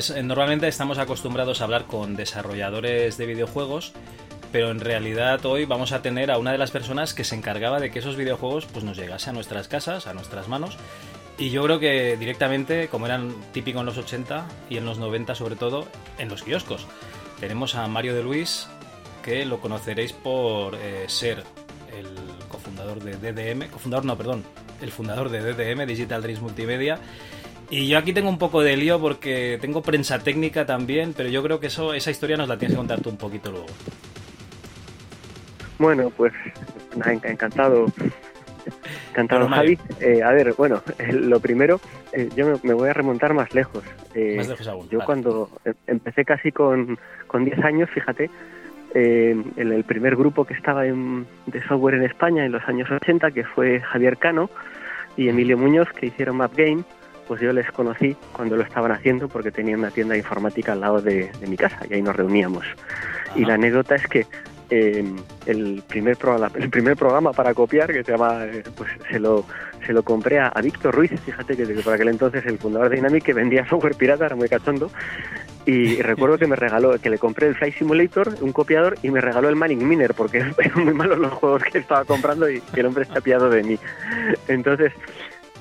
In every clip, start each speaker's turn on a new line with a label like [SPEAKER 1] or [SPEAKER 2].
[SPEAKER 1] Pues eh, normalmente estamos acostumbrados a hablar con desarrolladores de videojuegos, pero en realidad hoy vamos a tener a una de las personas que se encargaba de que esos videojuegos pues, nos llegase a nuestras casas, a nuestras manos. Y yo creo que directamente, como eran típicos en los 80 y en los 90 sobre todo, en los kioscos. Tenemos a Mario de Luis, que lo conoceréis por eh, ser el cofundador de DDM, cofundador no, perdón, el fundador de DDM, Digital Dreams Multimedia. Y yo aquí tengo un poco de lío porque tengo prensa técnica también, pero yo creo que eso, esa historia nos la tienes que contar tú un poquito luego.
[SPEAKER 2] Bueno, pues encantado. Encantado, Javi. Eh, a ver, bueno, lo primero, eh, yo me, voy a remontar más lejos.
[SPEAKER 1] más lejos aún.
[SPEAKER 2] Yo cuando em, empecé casi con, con 10 años, fíjate, eh, en el primer grupo que estaba en, de software en España en los años 80, que fue Javier Cano y Emilio Muñoz, que hicieron Map Game, pues yo les conocí cuando lo estaban haciendo porque tenían una tienda informática al lado de, mi casa y ahí nos reuníamos. Y la anécdota es que eh, el, primer programa, el primer programa para copiar, que se llama, eh, pues se lo, se lo compré a, Víctor Ruiz, fíjate que, por aquel entonces el fundador de Dynamic, que vendía software pirata, era muy cachondo, y recuerdo que me regaló, que le compré el Flight Simulator, un copiador, y me regaló el Manning Miner, porque eran muy malos los juegos que estaba comprando y que el hombre está piado de mí. Entonces,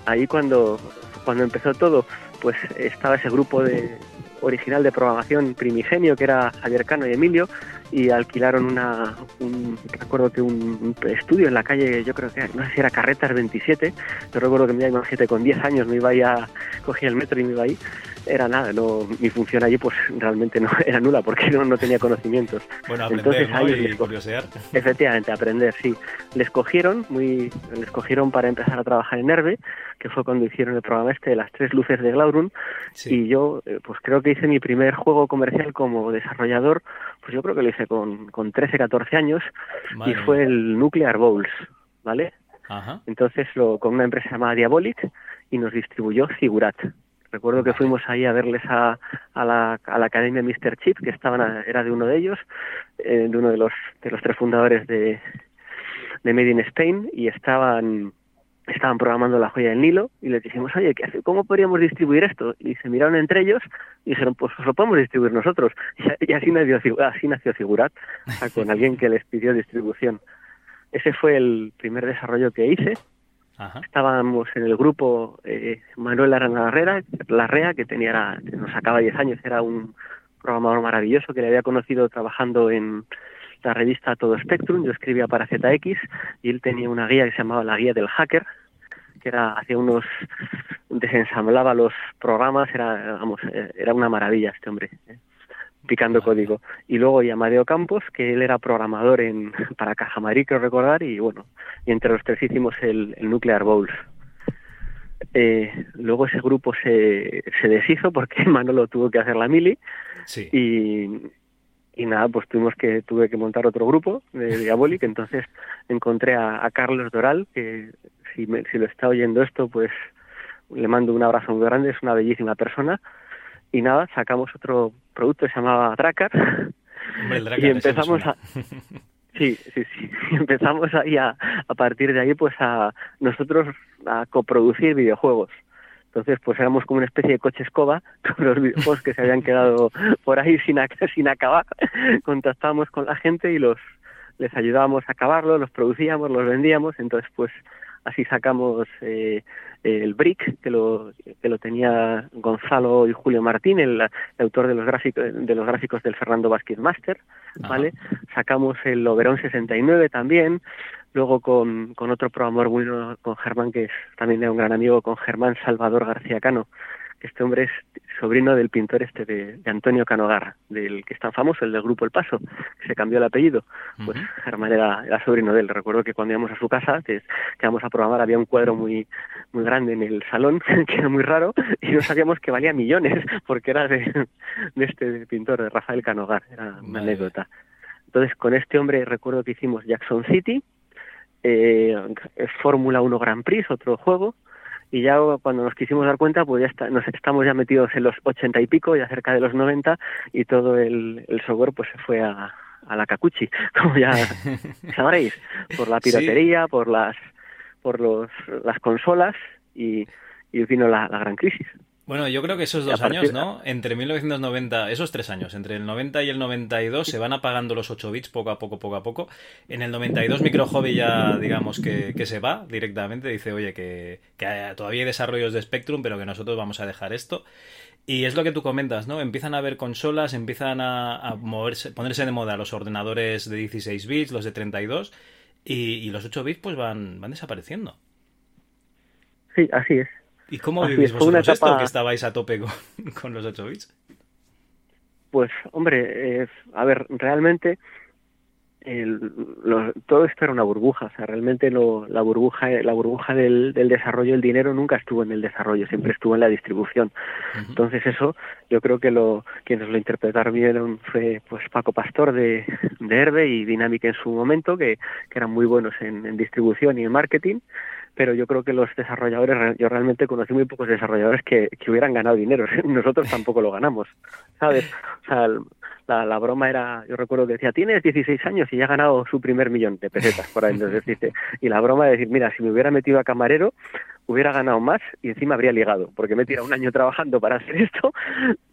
[SPEAKER 2] ahí cuando, cuando empezó todo, pues estaba ese grupo de original de programación primigenio, que era Javier Cano y Emilio, y alquilaron una, un, recuerdo que un, estudio en la calle, yo creo que, no sé si era Carretas 27, yo recuerdo que me iba a con 10 años, me iba ahí a, cogía el metro y me iba ahí, era nada, no, mi función allí pues realmente no era nula porque no, no tenía conocimientos.
[SPEAKER 1] Bueno, aprender, Entonces, y curiosear.
[SPEAKER 2] Efectivamente, aprender, sí. Les cogieron, muy, les cogieron para empezar a trabajar en Herbe, que fue cuando hicieron el programa este de las tres luces de Glaurun, y yo eh, pues creo que hice mi primer juego comercial como desarrollador, pues yo creo que lo hice con, con 13, 14 años, y fue el Nuclear Bowls, ¿vale? Entonces lo, con una empresa llamada Diabolic y nos distribuyó Figurat. Recuerdo que fuimos ahí a verles a, a, la, a la academia Mr. Chip, que estaban era de uno de ellos, eh, de uno de los, de los tres fundadores de, de Made in Spain, y estaban estaban programando la joya del Nilo y les dijimos, oye, ¿qué ¿cómo podríamos distribuir esto? Y se miraron entre ellos y dijeron, pues, pues lo podemos distribuir nosotros. Y, así, nació, así nació Figurat, con alguien que les pidió distribución. Ese fue el primer desarrollo que hice Estábamos en el grupo eh, Manuel Arana Larrea, Larrea, que tenía, nos sacaba 10 años, era un programador maravilloso que le había conocido trabajando en la revista Todo Spectrum, yo escribía para ZX y él tenía una guía que se llamaba la guía del hacker, que era hacía unos desensamblaba los programas, era vamos, eh, era una maravilla este hombre. ¿eh? picando código. Y luego Amadeo Campos, que él era programador en, para Cajamarí, creo recordar, y bueno, y entre los tres hicimos el, Nuclear Bowls. Eh, luego ese grupo se, se deshizo porque Manolo tuvo que hacer la mili y, y nada, pues tuvimos que, tuve que montar otro grupo de Diabolic, entonces encontré a, Carlos Doral, que si, me, si lo está oyendo esto, pues le mando un abrazo muy grande, es una bellísima persona, y nada, sacamos otro producto que se llamaba Dracar. Y empezamos a sí sí sí. Empezamos ahí a, a partir de ahí pues a nosotros a coproducir videojuegos entonces pues éramos como una especie de coche escoba con los videojuegos que se habían quedado por ahí sin sin acabar. Contactábamos con la gente y los les ayudábamos a acabarlos los producíamos los vendíamos. Entonces pues así sacamos eh, el Brick, que lo, que lo tenía Gonzalo y Julio Martín, el, autor de los gráficos de los gráficos del Fernando Vázquez Master, ¿vale? Sacamos el Oberon 69 también, luego con, con otro programador bueno, con Germán, que es también un gran amigo, con Germán Salvador García Cano, este hombre es sobrino del pintor este de, Antonio Canogar, del que es tan famoso, el del grupo El Paso, que se cambió el apellido. Pues Germán era, sobrino de él. Recuerdo que cuando íbamos a su casa, que, que íbamos a programar, había un cuadro muy muy grande en el salón, que era muy raro, y no sabíamos que valía millones, porque era de, de este pintor, de Rafael Canogar. Era una anécdota. Entonces, con este hombre recuerdo que hicimos Jackson City, eh, Fórmula 1 Grand Prix, otro juego, y ya cuando nos quisimos dar cuenta, pues ya está, nos estamos ya metidos en los ochenta y pico, ya cerca de los noventa, y todo el, el software pues se fue a, a la cacuchi, como ya sabréis, por la piratería, por las por los, las consolas y, y vino la, la gran crisis.
[SPEAKER 1] Bueno, yo creo que esos dos años, ¿no? Entre 1990, esos tres años, entre el 90 y el 92, se van apagando los 8 bits poco a poco, poco a poco. En el 92, Micro Hobby ya, digamos, que, se va directamente. Dice, oye, que, todavía hay desarrollos de Spectrum, pero que nosotros vamos a dejar esto. Y es lo que tú comentas, ¿no? Empiezan a haber consolas, empiezan a, moverse, ponerse de moda los ordenadores de 16 bits, los de 32, y, y los 8 bits pues van, van desapareciendo.
[SPEAKER 2] Sí, así es.
[SPEAKER 1] ¿Y cómo vivís vosotros esto que estabais a tope con, los 8 bits?
[SPEAKER 2] Pues, hombre, a ver, realmente todo esto era una burbuja, o sea, realmente la burbuja, la burbuja del, desarrollo, el dinero nunca estuvo en el desarrollo, siempre estuvo en la distribución. Entonces eso, yo creo que lo quienes lo interpretaron bien fue pues Paco Pastor de, de Herbe y Dynamic en su momento, que, eran muy buenos en distribución y en marketing pero yo creo que los desarrolladores, yo realmente conocí muy pocos desarrolladores que, que hubieran ganado dinero, nosotros tampoco lo ganamos, ¿sabes? O sea, la, la, broma era, yo recuerdo que decía, tienes 16 años y ya ha ganado su primer millón de pesetas por ahí, entonces dice, y la broma de decir, mira, si me hubiera metido a camarero, hubiera ganado más y encima habría ligado, porque me he tirado un año trabajando para hacer esto,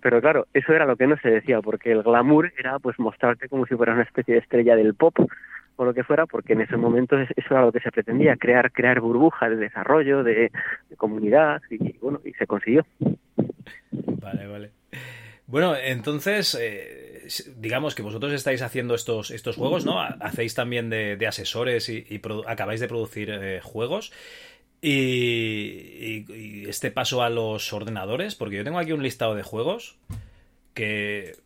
[SPEAKER 2] pero claro, eso era lo que no se decía, porque el glamour era pues mostrarte como si fuera una especie de estrella del pop, o lo que fuera, porque en ese momento eso era lo que se pretendía, crear, crear burbujas de desarrollo, de, comunidad, y bueno, y se consiguió.
[SPEAKER 1] Vale, vale. Bueno, entonces, eh, digamos que vosotros estáis haciendo estos, estos juegos, ¿no? Hacéis también de, asesores y, acabáis de producir eh, juegos. y, este paso a los ordenadores, porque yo tengo aquí un listado de juegos que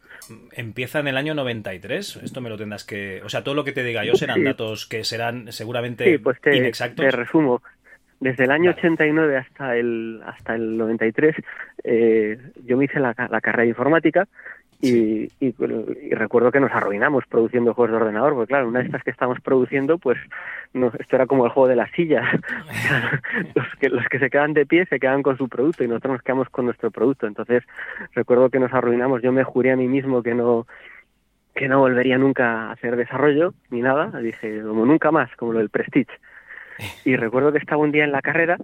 [SPEAKER 1] empieza en el año 93. Esto me lo tendrás que. O sea, todo lo que te diga yo serán datos que serán seguramente sí, pues te, inexactos.
[SPEAKER 2] Te resumo. Desde el año 89 hasta el hasta el 93, eh, yo me hice la, la carrera de informática y, y, recuerdo que nos arruinamos produciendo juegos de ordenador, porque claro, una de estas que estamos produciendo, pues no, esto era como el juego de las sillas. los, que, los que se quedan de pie se quedan con su producto y nosotros nos quedamos con nuestro producto. Entonces recuerdo que nos arruinamos. Yo me juré a mí mismo que no que no volvería nunca a hacer desarrollo ni nada. Dije, como nunca más, como lo del Prestige. Y recuerdo que estaba un día en la carrera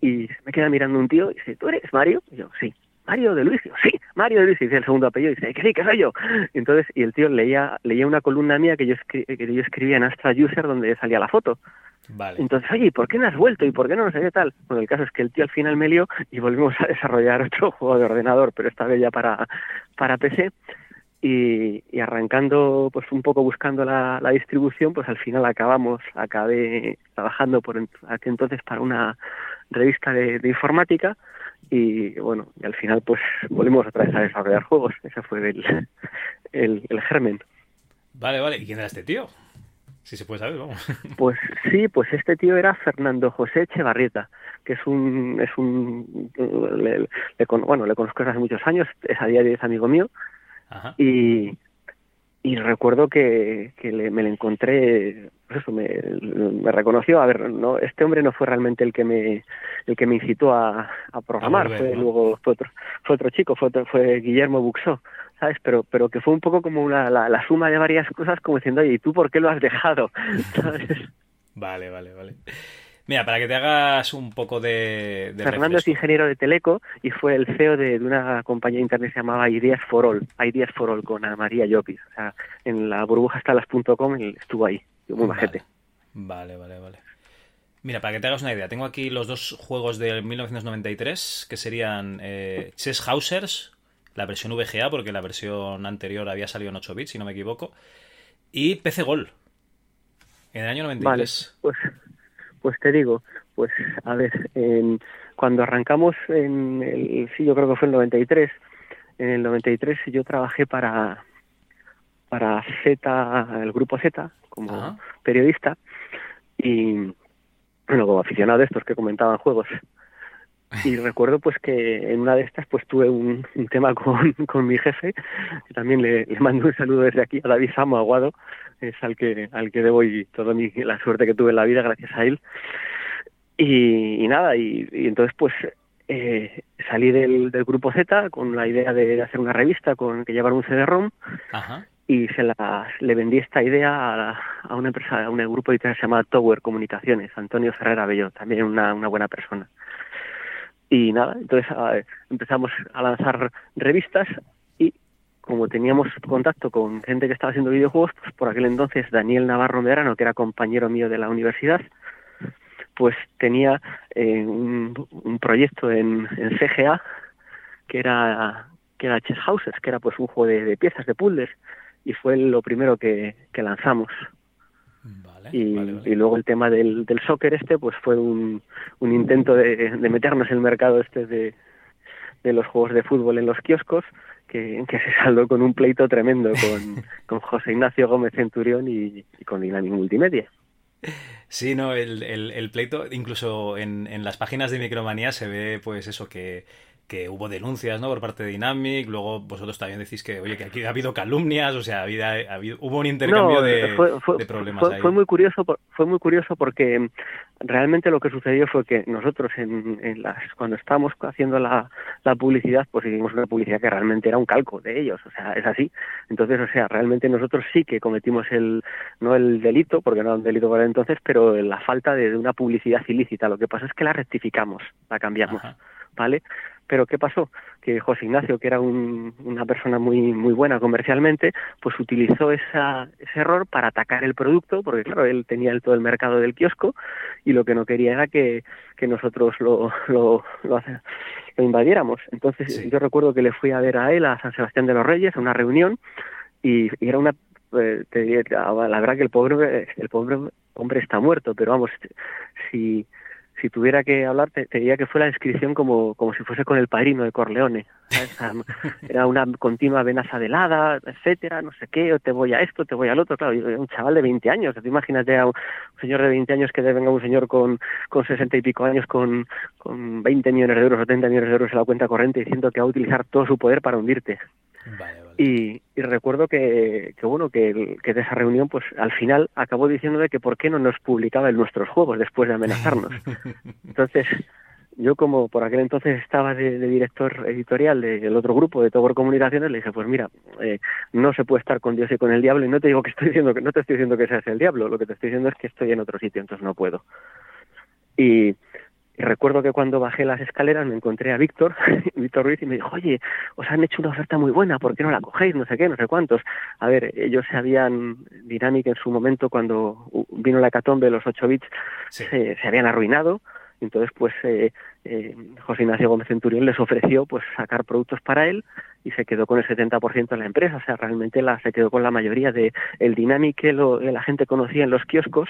[SPEAKER 2] y me queda mirando un tío y dice, ¿tú eres Mario? Y yo, sí. Mario de Luis, sí, Mario de Luis, y dice el segundo apellido, y dice, que sí, que soy yo. Y entonces, y el tío leía, leía una columna mía que yo, que yo escribía en Astra User donde salía la foto. Vale. Entonces, oye, ¿por qué no has vuelto? ¿Y por qué no nos sé tal? Bueno, el caso es que el tío al final me lió y volvimos a desarrollar otro juego de ordenador, pero esta vez ya para, para PC. Y, y arrancando, pues un poco buscando la, la, distribución, pues al final acabamos, acabé trabajando por aquel entonces para una revista de, de informática y bueno, y al final pues volvimos otra vez a desarrollar juegos, ese fue el, el, germen.
[SPEAKER 1] Vale, vale, ¿y quién era este tío? Si se puede saber, vamos.
[SPEAKER 2] Pues sí, pues este tío era Fernando José Echevarrieta, que es un, es un, le, bueno, le conozco desde hace muchos años, es a día de es amigo mío, Ajá. y y recuerdo que, que le, me lo encontré pues eso me, me, reconoció a ver no este hombre no fue realmente el que me el que me incitó a, a programar fue luego fue otro fue otro chico fue fue Guillermo Buxó sabes pero pero que fue un poco como una la, la suma de varias cosas como diciendo oye y tú por qué lo has dejado ¿Sabes?
[SPEAKER 1] vale vale vale Mira, para que te hagas un poco de...
[SPEAKER 2] Fernando es ingeniero de Teleco y fue el CEO de, una compañía internet que se llamaba Ideas for All, Ideas for All con Ana María Llopis. O sea, en la burbuja estalas.com y estuvo ahí, muy majete.
[SPEAKER 1] Vale, vale, vale. Mira, para que te hagas una idea, tengo aquí los dos juegos de 1993, que serían eh, Chess Hausers, la versión VGA, porque la versión anterior había salido en 8 bits, si no me equivoco, y PC Gol, en el año 93. Vale,
[SPEAKER 2] pues pues te digo, pues a ver, cuando arrancamos en el, sí, yo creo que fue el 93, en el 93 yo trabajé para para Z, el grupo Z, como periodista y bueno, como aficionado de estos que comentaban juegos. Y recuerdo pues que en una de estas pues tuve un, tema con, con mi jefe, que también le, le, mando un saludo desde aquí a David Samo Aguado, es al que, al que debo y toda mi, la suerte que tuve en la vida gracias a él. Y, nada, y, entonces pues eh, salí del, del, grupo Z con la idea de hacer una revista con que llevar un CD-ROM y se la, le vendí esta idea a, a una empresa, a un grupo editorial que se llama Tower Comunicaciones, Antonio Ferrera Bello, también una, una buena persona. Y nada, entonces empezamos a lanzar revistas y como teníamos contacto con gente que estaba haciendo videojuegos, pues por aquel entonces Daniel Navarro Medrano, que era compañero mío de la universidad, pues tenía eh, un, proyecto en, CGA que era que era Chess Houses, que era pues un juego de, piezas de puzzles y fue lo primero que, lanzamos. Y, luego el tema del, del soccer este pues fue un, un intento de, meternos en el mercado este de, de los juegos de fútbol en los kioscos que, que, se saldó con un pleito tremendo con, con José Ignacio Gómez Centurión y, y con Dynamic Multimedia.
[SPEAKER 1] Sí, no, el, el, pleito, incluso en, en, las páginas de Micromanía se ve pues eso, que que hubo denuncias ¿no? por parte de Dynamic, luego vosotros también decís que, oye, que aquí ha habido calumnias, o sea, ha habido, hubo un intercambio de, problemas
[SPEAKER 2] fue, Fue muy, curioso, fue muy curioso porque realmente lo que sucedió fue que nosotros en, en las, cuando estábamos haciendo la, la publicidad, pues hicimos una publicidad que realmente era un calco de ellos, o sea, es así. Entonces, o sea, realmente nosotros sí que cometimos el, no el delito, porque no era un delito para entonces, pero la falta de, una publicidad ilícita. Lo que pasa es que la rectificamos, la cambiamos. ¿vale? Pero ¿qué pasó? Que José Ignacio, que era una persona muy muy buena comercialmente, pues utilizó esa, ese error para atacar el producto, porque claro, él tenía el, todo el mercado del kiosco y lo que no quería era que, que nosotros lo, lo, lo, invadiéramos. Entonces yo recuerdo que le fui a ver a él, a San Sebastián de los Reyes, a una reunión, y, era una... Eh, la verdad que el pobre, el pobre hombre está muerto, pero vamos, si si tuviera que hablar, te, diría que fue la descripción como, como si fuese con el padrino de Corleone. Era una continua amenaza de helada, etcétera, no sé qué, o te voy a esto, te voy al otro. Claro, un chaval de 20 años, te imagínate a un, señor de 20 años que venga un señor con, con 60 y pico años con, con 20 millones de euros o 30 millones de euros en la cuenta corriente diciendo que va a utilizar todo su poder para hundirte. Y, recuerdo que, que bueno, que, que, de esa reunión, pues al final acabó diciéndole que por qué no nos publicaba en nuestros juegos después de amenazarnos. Entonces, yo como por aquel entonces estaba de, director editorial del otro grupo de Tower Comunicaciones, le dije, pues mira, eh, no se puede estar con Dios y con el diablo, y no te digo que estoy diciendo que no te estoy diciendo que seas el diablo, lo que te estoy diciendo es que estoy en otro sitio, entonces no puedo. Y, y recuerdo que cuando bajé las escaleras me encontré a Víctor, Víctor Ruiz, y me dijo, oye, os han hecho una oferta muy buena, ¿por qué no la cogéis? No sé qué, no sé cuántos. A ver, ellos se habían, Dynamic en su momento, cuando vino la hecatombe, los 8 bits, se, habían arruinado. Entonces, pues, eh, eh, José Ignacio Gómez Centurión les ofreció, pues, sacar productos para él y se quedó con el 70% de la empresa. O sea, realmente la, se quedó con la mayoría de el Dynamic que, lo, que la gente conocía en los kioscos,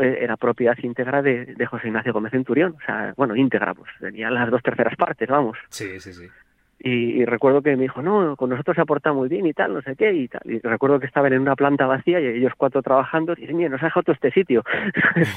[SPEAKER 2] era propiedad íntegra de, José Ignacio Gómez Centurión. O sea, bueno, íntegra, pues tenía las dos terceras partes, vamos.
[SPEAKER 1] Sí, sí, sí.
[SPEAKER 2] Y, recuerdo que me dijo, no, con nosotros se aporta muy bien y tal, no sé qué y tal. Y recuerdo que estaban en una planta vacía y ellos cuatro trabajando y dicen, mira, nos ha dejado todo este sitio.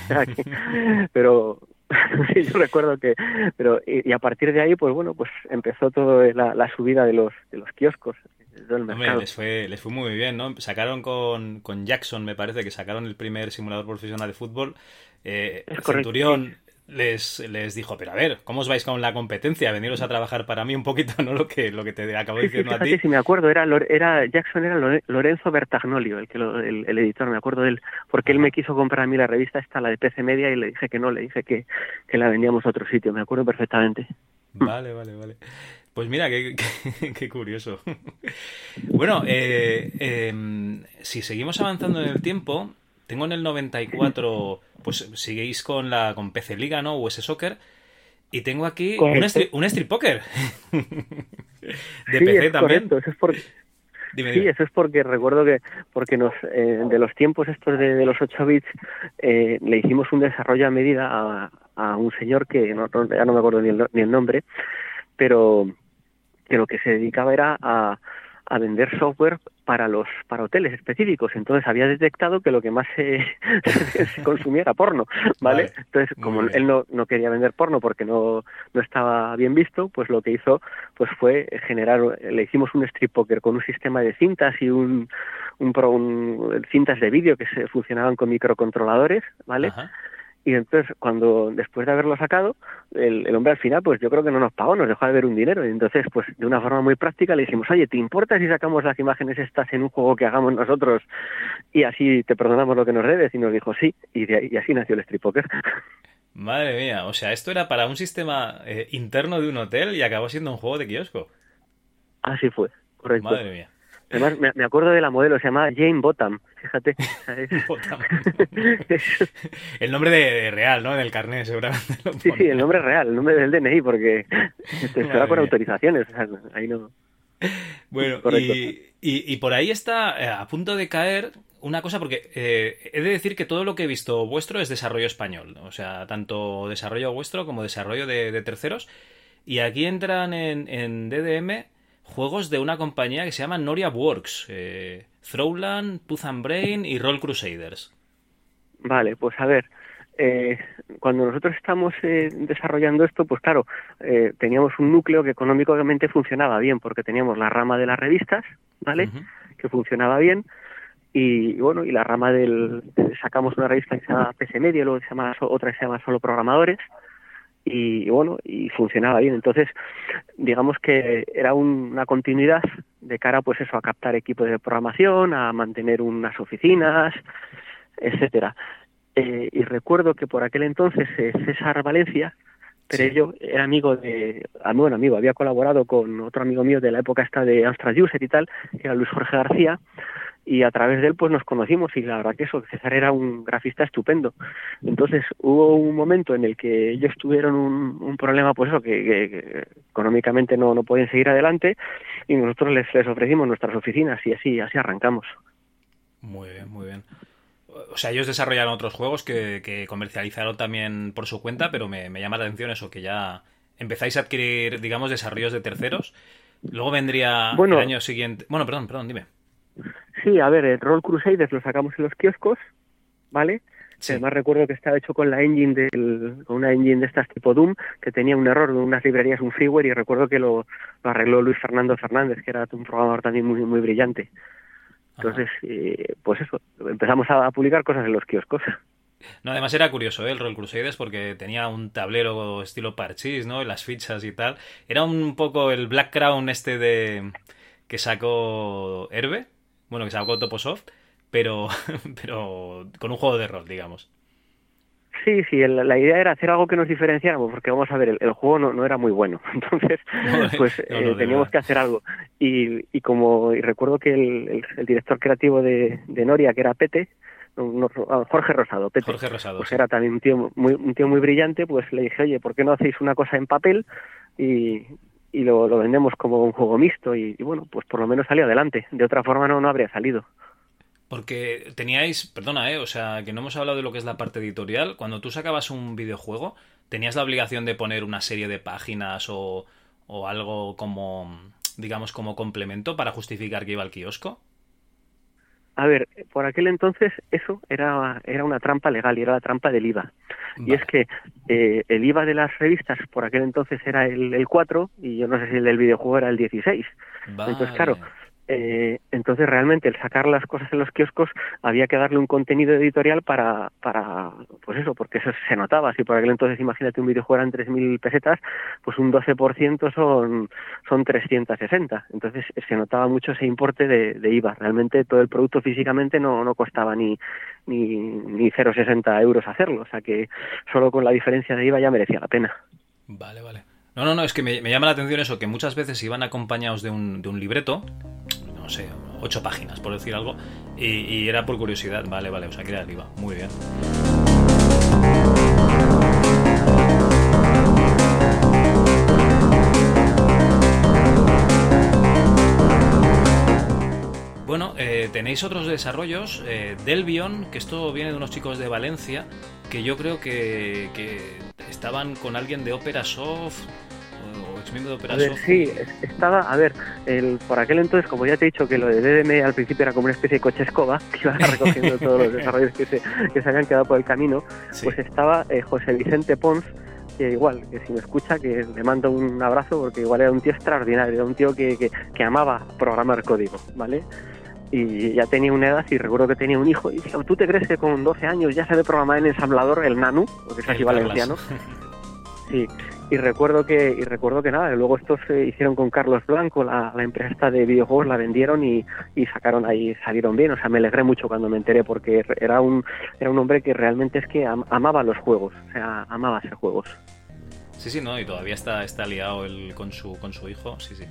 [SPEAKER 2] pero yo recuerdo que, pero y, a partir de ahí, pues bueno, pues empezó toda la, la subida de los, de los kioscos
[SPEAKER 1] les fue, les fue muy bien, ¿no? Sacaron con, con Jackson, me parece, que sacaron el primer simulador profesional de fútbol. Eh, Centurión les, les dijo, pero a ver, ¿cómo os vais con la competencia? Veniros a trabajar para mí un poquito, ¿no? Lo que, lo que te acabo diciendo a ti.
[SPEAKER 2] Sí, me acuerdo, era, era Jackson era Lorenzo Bertagnolio, el, que el, editor, me acuerdo de él, porque él me quiso comprar a mí la revista esta, la de PC Media, y le dije que no, le dije que, que la vendíamos a otro sitio, me acuerdo perfectamente.
[SPEAKER 1] Vale, vale, vale. Pues mira, qué, qué, curioso. bueno, eh, em, si seguimos avanzando en el tiempo, tengo en el 94, pues seguís con la con PC Liga, ¿no? US Soccer. Y tengo aquí un, un Street Poker.
[SPEAKER 2] de PC también. Eso es porque... Sí, eso es porque recuerdo que porque nos eh, de los tiempos estos de, los 8 bits eh, le hicimos un desarrollo a medida a, a un señor que no, ya no me acuerdo ni el, ni el nombre, pero que lo que se dedicaba era a, a vender software para los para hoteles específicos. Entonces había detectado que lo que más se, consumía era porno vale, entonces como él no, no quería vender porno porque no no estaba bien visto pues lo que hizo pues fue generar le hicimos un strip poker con un sistema de cintas y un un, un cintas de vídeo que se funcionaban con microcontroladores vale y entonces, cuando después de haberlo sacado, el, hombre al final, pues yo creo que no nos pagó, nos dejó de ver un dinero. Y entonces, pues de una forma muy práctica le dijimos, oye, ¿te importa si sacamos las imágenes estas en un juego que hagamos nosotros y así te perdonamos lo que nos debes? Y nos dijo, sí, y, de ahí, y así nació el Strip Poker.
[SPEAKER 1] Madre mía, o sea, esto era para un sistema eh, interno de un hotel y acabó siendo un juego de kiosco.
[SPEAKER 2] Así fue, correcto.
[SPEAKER 1] Madre mía.
[SPEAKER 2] Además, me, acuerdo de la modelo, se llamaba Jane Bottom, fíjate.
[SPEAKER 1] el nombre de, real, ¿no? Del carnet, seguramente.
[SPEAKER 2] sí, sí, el nombre real, el nombre del DNI, porque se va con autorizaciones, o sea, ahí no.
[SPEAKER 1] Bueno, y, y, por ahí está eh, a punto de caer una cosa, porque eh, he de decir que todo lo que he visto vuestro es desarrollo español, o sea, tanto desarrollo vuestro como desarrollo de, terceros. Y aquí entran en, en DDM juegos de una compañía que se llama Noria Works, eh, Throwland, Puth and Brain y Roll Crusaders.
[SPEAKER 2] Vale, pues a ver, eh, cuando nosotros estamos eh, desarrollando esto, pues claro, eh, teníamos un núcleo que económicamente funcionaba bien, porque teníamos la rama de las revistas, ¿vale? Que funcionaba bien, y, bueno, y la rama del, sacamos una revista que se llama PS Medio, luego se llama, otra que se llama Solo Programadores, y, bueno, y funcionaba bien. Entonces, digamos que era una continuidad de cara, pues eso, a captar equipos de programación, a mantener unas oficinas, etcétera. Eh, y recuerdo que por aquel entonces eh, César Valencia, pero yo era amigo de, ah, bueno, amigo, había colaborado con otro amigo mío de la época esta de Amstrad User y tal, que era Luis Jorge García, y a través de él pues nos conocimos y la verdad que eso, César era un grafista estupendo. Entonces hubo un momento en el que ellos tuvieron un, problema pues eso, que, económicamente no, no podían seguir adelante y nosotros les, les ofrecimos nuestras oficinas y así, así arrancamos.
[SPEAKER 1] Muy bien, muy bien. O sea, ellos desarrollaron otros juegos que, comercializaron también por su cuenta, pero me, llama la atención eso, que ya empezáis a adquirir, digamos, desarrollos de terceros. Luego vendría el año siguiente. Bueno, perdón, perdón, dime.
[SPEAKER 2] Sí, a ver, el Roll Crusaders lo sacamos en los kioscos, ¿vale? Además recuerdo que estaba hecho con la engine del, con una engine de estas tipo Doom que tenía un error de unas librerías, un freeware y recuerdo que lo, arregló Luis Fernando Fernández, que era un programador también muy muy brillante. Entonces, eh, pues eso, empezamos a, publicar cosas en los kioscos.
[SPEAKER 1] No, además era curioso ¿eh? el Roll Crusaders porque tenía un tablero estilo parchís, ¿no? Las fichas y tal. Era un poco el Black Crown este de que sacó Herbe, bueno, que sacó Toposoft, pero, pero con un juego de rol, digamos.
[SPEAKER 2] Sí, sí, la idea era hacer algo que nos diferenciáramos, porque vamos a ver, el, juego no, no, era muy bueno, entonces pues eh, teníamos que hacer algo. Y, y como y recuerdo que el, el, director creativo de, de, Noria, que era Pete, ah, Jorge Rosado, Pete,
[SPEAKER 1] Jorge Rosado,
[SPEAKER 2] pues era también un tío muy, un tío muy brillante, pues le dije, oye, ¿por qué no hacéis una cosa en papel y, y lo, vendemos como un juego mixto? Y, y, bueno, pues por lo menos salió adelante, de otra forma no, no habría salido.
[SPEAKER 1] Porque teníais, perdona, ¿eh? o sea, que no hemos hablado de lo que es la parte editorial. Cuando tú sacabas un videojuego, ¿tenías la obligación de poner una serie de páginas o, o algo como, digamos, como complemento para justificar que iba al kiosco?
[SPEAKER 2] A ver, por aquel entonces eso era, era una trampa legal y era la trampa del IVA. Y es que eh, el IVA de las revistas por aquel entonces era el, el 4 y yo no sé si el del videojuego era el 16. Entonces, claro, eh, entonces realmente el sacar las cosas en los kioscos había que darle un contenido editorial para, para pues eso, porque eso se notaba. Si por aquel entonces imagínate un videojuego eran 3.000 pesetas, pues un 12% son, son 360. Entonces se notaba mucho ese importe de, IVA. Realmente todo el producto físicamente no, no costaba ni, ni, ni 0,60 euros hacerlo. O sea que solo con la diferencia de IVA ya merecía la pena.
[SPEAKER 1] Vale, vale. No, no, no, es que me, llama la atención eso, que muchas veces iban acompañados de un, de un libreto, sé, ocho páginas, por decir algo, y, era por curiosidad, vale, vale, o sea, que era arriba, muy bien. Bueno, eh, tenéis otros desarrollos. Eh, Delvion, que esto viene de unos chicos de Valencia, que yo creo que, que estaban con alguien de Opera Soft de
[SPEAKER 2] a ver, Sí, estaba, a ver, el, por aquel entonces, como ya te he dicho que lo de DDM al principio era como una especie de coche escoba, que iba recogiendo todos los desarrollos que se, que se habían quedado por el camino, pues estaba eh, José Vicente Pons, que igual, que si me escucha, que le mando un abrazo porque igual era un tío extraordinario, era un tío que, que, que amaba programar código, ¿vale? y ya tenía una edad y recuerdo que tenía un hijo y decía, ¿tú te crees que con 12 años ya sabe programar en ensamblador el Nanu? Porque es así valenciano. Sí. Y recuerdo que y recuerdo que nada luego estos se hicieron con Carlos Blanco la, empresa de videojuegos la vendieron y, y, sacaron ahí salieron bien. O sea me alegré mucho cuando me enteré porque era un era un hombre que realmente es que amaba los juegos. O sea amaba hacer juegos.
[SPEAKER 1] Sí sí no y todavía está está liado él con su con su hijo. Sí sí.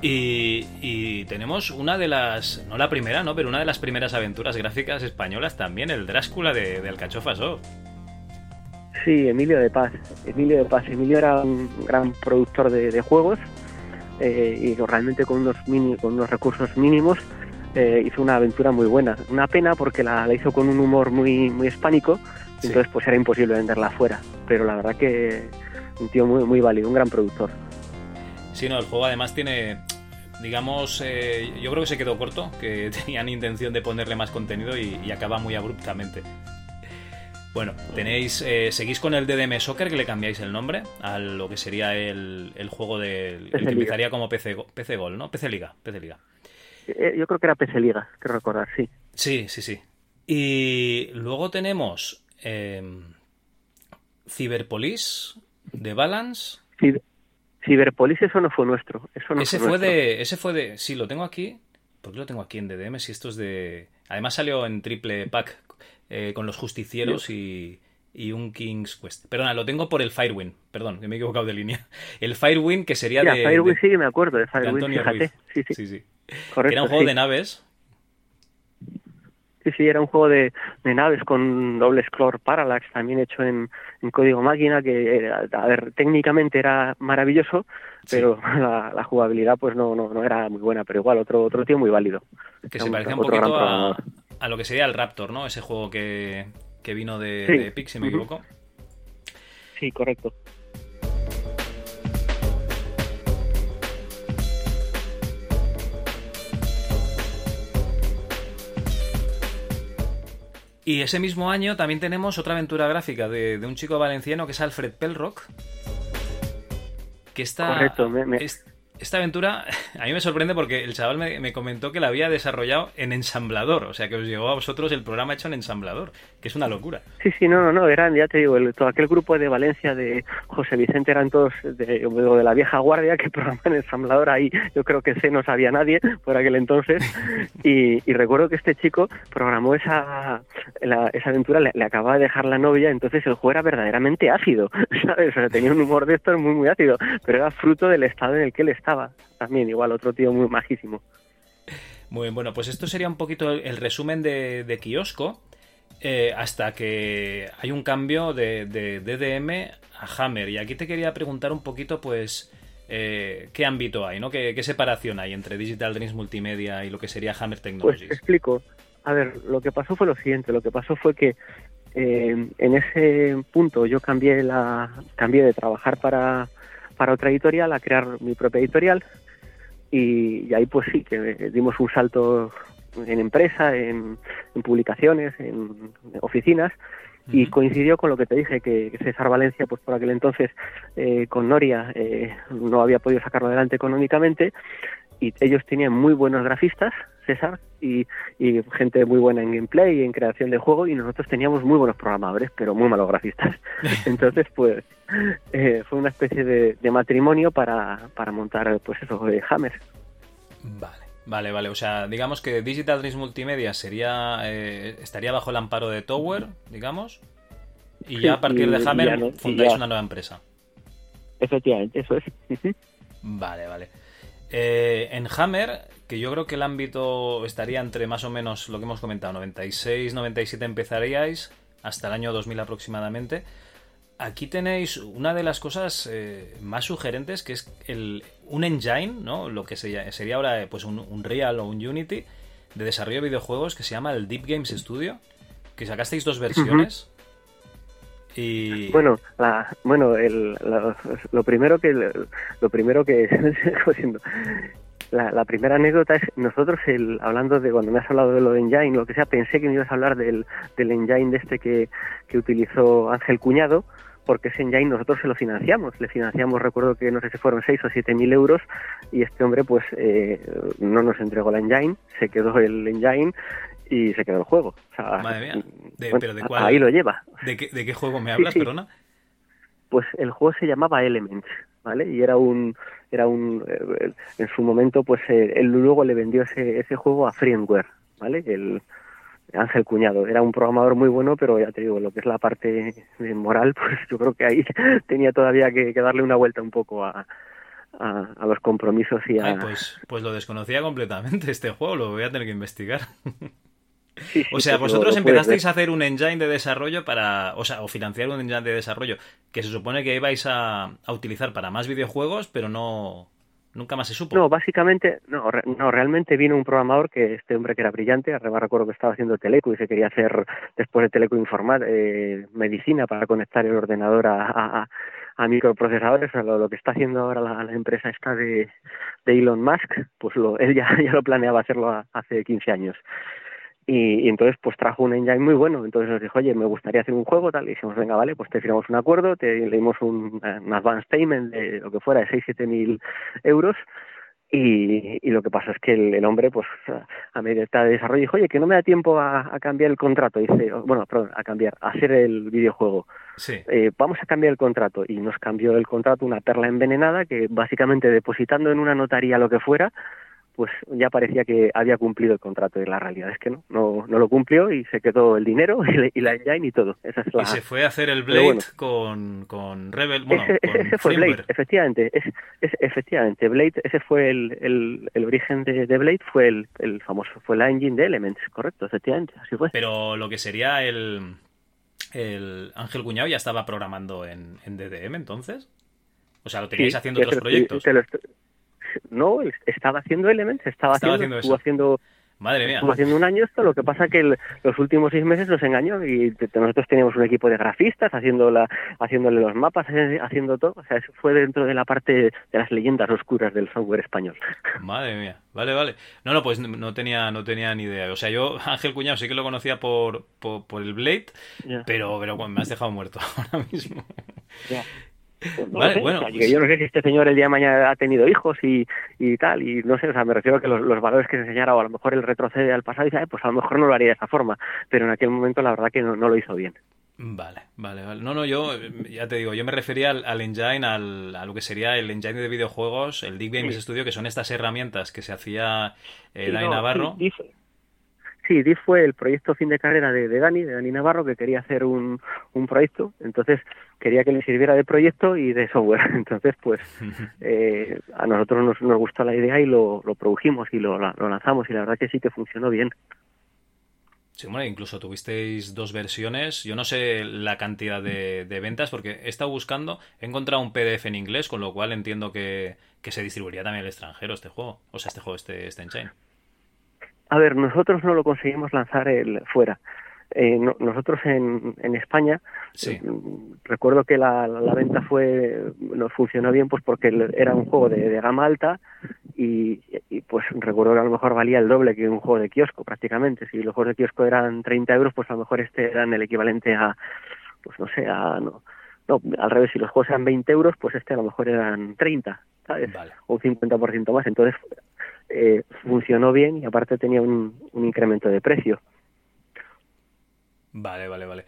[SPEAKER 1] Y, y, tenemos una de las, no la primera, ¿no? Pero una de las primeras aventuras gráficas españolas también, el Drácula de, de Alcachofas, ¿oh?
[SPEAKER 2] Sí, Emilio de Paz. Emilio de Paz. Emilio era un gran productor de, juegos eh, y realmente con unos, mini, con unos recursos mínimos eh, hizo una aventura muy buena. Una pena porque la, hizo con un humor muy, muy hispánico, entonces pues era imposible venderla afuera. Pero la verdad que un tío muy, muy válido, un gran productor.
[SPEAKER 1] Sí, no, el juego además tiene, digamos, eh, yo creo que se quedó corto, que tenían intención de ponerle más contenido y acaba muy abruptamente. Bueno, tenéis, eh, seguís con el DDM Soccer que le cambiáis el nombre a lo que sería el, juego de que empezaría como PC, PC Gol, ¿no? PC Liga, PC Liga.
[SPEAKER 2] Eh, yo creo que era PC Liga, que recordar, sí.
[SPEAKER 1] Sí, sí, sí. Y luego tenemos eh, Cyberpolis de Balance.
[SPEAKER 2] Cyberpolis eso no fue nuestro. Eso no
[SPEAKER 1] ese fue, de, ese fue de, sí, lo tengo aquí. ¿Por qué lo tengo aquí en DDM? Si esto es de, además salió en triple pack eh, con los justicieros y, un King's Quest. Perdona, lo tengo por el Firewind, perdón, que me he equivocado de línea. El Firewind que sería de...
[SPEAKER 2] Firewind sí, me acuerdo de Firewind, fíjate. Sí,
[SPEAKER 1] sí. sí, era un juego de naves.
[SPEAKER 2] Sí, sí, era un juego de, naves con doble scroll parallax, también hecho en, código máquina, que, a ver, técnicamente era maravilloso, pero la, jugabilidad pues no, no, no era muy buena, pero igual otro, otro tío muy válido.
[SPEAKER 1] Que se parecía un poquito a, a lo que sería el Raptor, ¿no? Ese juego que, vino de, Epic, si me equivoco.
[SPEAKER 2] Sí, correcto.
[SPEAKER 1] Y ese mismo año también tenemos otra aventura gráfica de, un chico valenciano que es Alfred Pelrock. Que está.
[SPEAKER 2] Correcto,
[SPEAKER 1] esta aventura a mí me sorprende porque el chaval me, comentó que la había desarrollado en ensamblador, o sea que os llegó a vosotros el programa hecho en ensamblador, que es una locura.
[SPEAKER 2] Sí, sí, no, no, no, eran, ya te digo, todo aquel grupo de Valencia de José Vicente eran todos de, de la vieja guardia que programaban en ensamblador ahí, yo creo que sé, no sabía nadie por aquel entonces, y, recuerdo que este chico programó esa, esa aventura, le, acababa de dejar la novia, entonces el juego era verdaderamente ácido, ¿sabes? O sea, tenía un humor de estos muy, muy ácido, pero era fruto del estado en el que él estaba también, igual otro tío muy majísimo.
[SPEAKER 1] Muy bien, bueno, pues esto sería un poquito el, resumen de, Kiosco. Eh, hasta que hay un cambio de, DDM a Hammer. Y aquí te quería preguntar un poquito, pues, eh, qué ámbito hay, ¿no? ¿Qué, separación hay entre Digital Dreams Multimedia y lo que sería Hammer Technologies?
[SPEAKER 2] Pues explico. A ver, lo que pasó fue lo siguiente. Lo que pasó fue que eh, en ese punto yo cambié la cambié de trabajar para para otra editorial a crear mi propia editorial. Y, ahí pues sí que dimos un salto en empresa, en, publicaciones, en oficinas. Y coincidió con lo que te dije que, César Valencia pues por aquel entonces eh, con Noria eh, no había podido sacarlo adelante económicamente y ellos tenían muy buenos grafistas, César, y, gente muy buena en gameplay y en creación de juego, y nosotros teníamos muy buenos programadores, pero muy malos grafistas. Entonces, pues, eh, fue una especie de, matrimonio para, para, montar, pues eso, de Hammer.
[SPEAKER 1] Vale. Vale, vale, o sea, digamos que Digital Dreams Multimedia sería eh, estaría bajo el amparo de Tower, digamos, y ya a partir de Hammer fundáis una nueva empresa.
[SPEAKER 2] Efectivamente, eso es.
[SPEAKER 1] vale, vale. Eh, en Hammer, que yo creo que el ámbito estaría entre más o menos lo que hemos comentado, 96, 97 empezaríais, hasta el año 2000 aproximadamente. Aquí tenéis una de las cosas eh, más sugerentes, que es el, un engine, ¿no? Lo que sería, sería ahora pues un, Real o un Unity de desarrollo de videojuegos que se llama el Deep Games Studio, que sacasteis dos versiones.
[SPEAKER 2] Bueno, la, bueno, el, lo primero que lo primero que la, la, primera anécdota es nosotros el, hablando de cuando me has hablado de lo de engine, lo que sea, pensé que me ibas a hablar del, del engine de este que, que utilizó Ángel Cuñado, porque ese engine nosotros se lo financiamos. Le financiamos, recuerdo que no sé si fueron 6 o 7 mil euros y este hombre pues eh, no nos entregó la engine, se quedó el engine y se quedó el juego.
[SPEAKER 1] Madre mía. ¿pero de cuál?
[SPEAKER 2] Ahí lo lleva.
[SPEAKER 1] ¿De qué, de qué juego me hablas, perdona?
[SPEAKER 2] Pues el juego se llamaba Elements, ¿vale? Y era un, era un, eh, en su momento, pues eh, él luego le vendió ese, ese juego a Freeware, ¿vale? El Ángel Cuñado. Era un programador muy bueno, pero ya te digo, lo que es la parte moral, pues yo creo que ahí tenía todavía que, darle una vuelta un poco a, a, los compromisos y a...
[SPEAKER 1] pues, pues lo desconocía completamente este juego, lo voy a tener que investigar. o sea, vosotros empezasteis a hacer un engine de desarrollo para, o sea, o financiar un engine de desarrollo que se supone que ibais a, a utilizar para más videojuegos, pero no, Nunca más se supo.
[SPEAKER 2] No, básicamente, no, no, realmente vino un programador que este hombre que era brillante, además recuerdo que estaba haciendo Teleco y se quería hacer después de Teleco informar eh, medicina para conectar el ordenador a, a, microprocesadores, lo, lo, que está haciendo ahora la, empresa esta de, de Elon Musk, pues lo, él ya, ya lo planeaba hacerlo hace 15 años. Y, entonces pues trajo un engine muy bueno, entonces nos dijo, oye, me gustaría hacer un juego, tal, y dijimos, venga, vale, pues te firmamos un acuerdo, te le dimos un, un advance payment de lo que fuera, de 6-7 mil euros, y, y, lo que pasa es que el, hombre, pues a medida de desarrollo, dijo, oye, que no me da tiempo a, a, cambiar el contrato. Dice, bueno, perdón, a cambiar, a hacer el videojuego.
[SPEAKER 1] Sí.
[SPEAKER 2] Eh, vamos a cambiar el contrato. Y nos cambió el contrato una perla envenenada que básicamente depositando en una notaría lo que fuera, pues ya parecía que había cumplido el contrato y la realidad es que no, no, no lo cumplió y se quedó el dinero y, la engine y todo. Esa es la...
[SPEAKER 1] Y se fue a hacer el Blade con, con Rebel. Bueno,
[SPEAKER 2] ese, fue Blade, efectivamente. Es, efectivamente, Blade, ese fue el, el, el origen de, de, Blade, fue el, el famoso, fue la engine de Elements, correcto, efectivamente, así fue.
[SPEAKER 1] Pero lo que sería el, el Ángel Cuñado ya estaba programando en, en DDM entonces. O sea, lo teníais haciendo otros proyectos
[SPEAKER 2] no, estaba haciendo Elements, estaba, haciendo, estuvo haciendo
[SPEAKER 1] Madre mía.
[SPEAKER 2] Estuvo haciendo un año esto, lo que pasa que los últimos seis meses nos engañó y nosotros teníamos un equipo de grafistas haciendo la, haciéndole los mapas, eh, haciendo todo. O sea, eso fue dentro de la parte de las leyendas oscuras del software español.
[SPEAKER 1] Madre mía. Vale, vale. No, no, pues no tenía, no tenía ni idea. O sea, yo Ángel Cuñado sí que lo conocía por, por, el Blade, pero, pero me has dejado muerto ahora mismo.
[SPEAKER 2] Vale, bueno, pues yo no sé si este señor el día de mañana ha tenido hijos y, y tal, y no sé, o sea, me refiero a que los, los valores que se enseñara, o a lo mejor él retrocede al pasado y dice, pues a lo mejor no lo haría de esa forma, pero en aquel momento la verdad que no, no lo hizo bien.
[SPEAKER 1] Vale, vale, vale. No, no, yo ya te digo, yo me refería al, engine, al, a lo que sería el engine de videojuegos, el Deep Games Studio, que son estas herramientas que se hacía eh, Dani Navarro.
[SPEAKER 2] Sí, DIF fue el proyecto fin de carrera de, de Dani, de Dani Navarro, que quería hacer un, un proyecto, entonces quería que le sirviera de proyecto y de software. Entonces, pues eh, a nosotros nos, nos gustó la idea y lo, lo produjimos y lo, lo lanzamos y la verdad que sí que funcionó bien.
[SPEAKER 1] Sí, bueno, incluso tuvisteis dos versiones. Yo no sé la cantidad de, de, ventas porque he estado buscando, he encontrado un PDF en inglés, con lo cual entiendo que, que se distribuiría también al extranjero este juego. O sea, este juego, este, este Engine.
[SPEAKER 2] A ver, nosotros no lo conseguimos lanzar el fuera. Eh, nosotros en, en España
[SPEAKER 1] eh,
[SPEAKER 2] recuerdo que la, la, venta fue nos funcionó bien pues porque era un juego de, de gama alta y, y, pues recuerdo que a lo mejor valía el doble que un juego de kiosco prácticamente si los juegos de kiosco eran 30 euros pues a lo mejor este eran el equivalente a pues no sé a no, no al revés si los juegos eran 20 euros pues este a lo mejor eran 30 ¿sabes? o un 50% más entonces eh, funcionó bien y aparte tenía un, un incremento de precio.
[SPEAKER 1] Vale, vale, vale.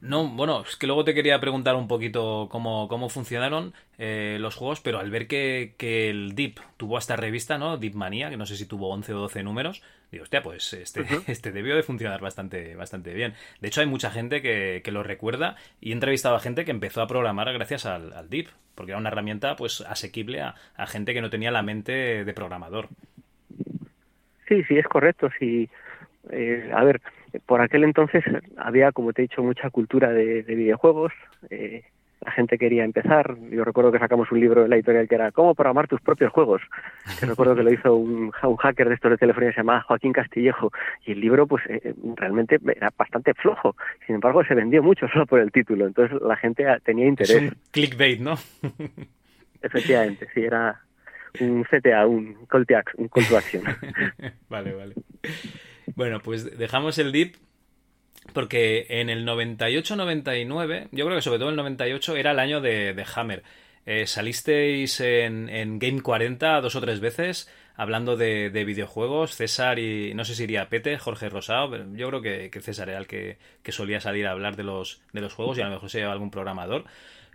[SPEAKER 1] No, bueno, es que luego te quería preguntar un poquito cómo, cómo funcionaron eh, los juegos, pero al ver que, que, el Deep tuvo esta revista, ¿no? Deep Manía, que no sé si tuvo 11 o 12 números, digo, hostia, pues este, este debió de funcionar bastante, bastante bien. De hecho, hay mucha gente que, que lo recuerda y he entrevistado a gente que empezó a programar gracias al, al Deep, porque era una herramienta pues asequible a, a gente que no tenía la mente de programador.
[SPEAKER 2] Sí, sí, es correcto. Sí, eh, a ver, por aquel entonces había, como te he dicho, mucha cultura de, videojuegos. Eh, la gente quería empezar. Yo recuerdo que sacamos un libro de la editorial que era ¿Cómo programar tus propios juegos? Que recuerdo que lo hizo un, un hacker de estos de telefonía se llamaba Joaquín Castillejo. Y el libro, pues, eh, realmente era bastante flojo. Sin embargo, se vendió mucho solo por el título. Entonces, la gente tenía interés.
[SPEAKER 1] Es un clickbait, ¿no?
[SPEAKER 2] Efectivamente, sí, era, un CTA, un call to. Un call to
[SPEAKER 1] vale, vale. Bueno, pues dejamos el dip porque en el 98-99, yo creo que sobre todo el 98 era el año de, de Hammer. eh, salisteis en, en, Game 40 dos o tres veces hablando de, videojuegos. César y no sé si iría Pete, Jorge Rosado, pero yo creo que, César era el que, solía salir a hablar de los, de los juegos y a lo mejor se lleva algún programador.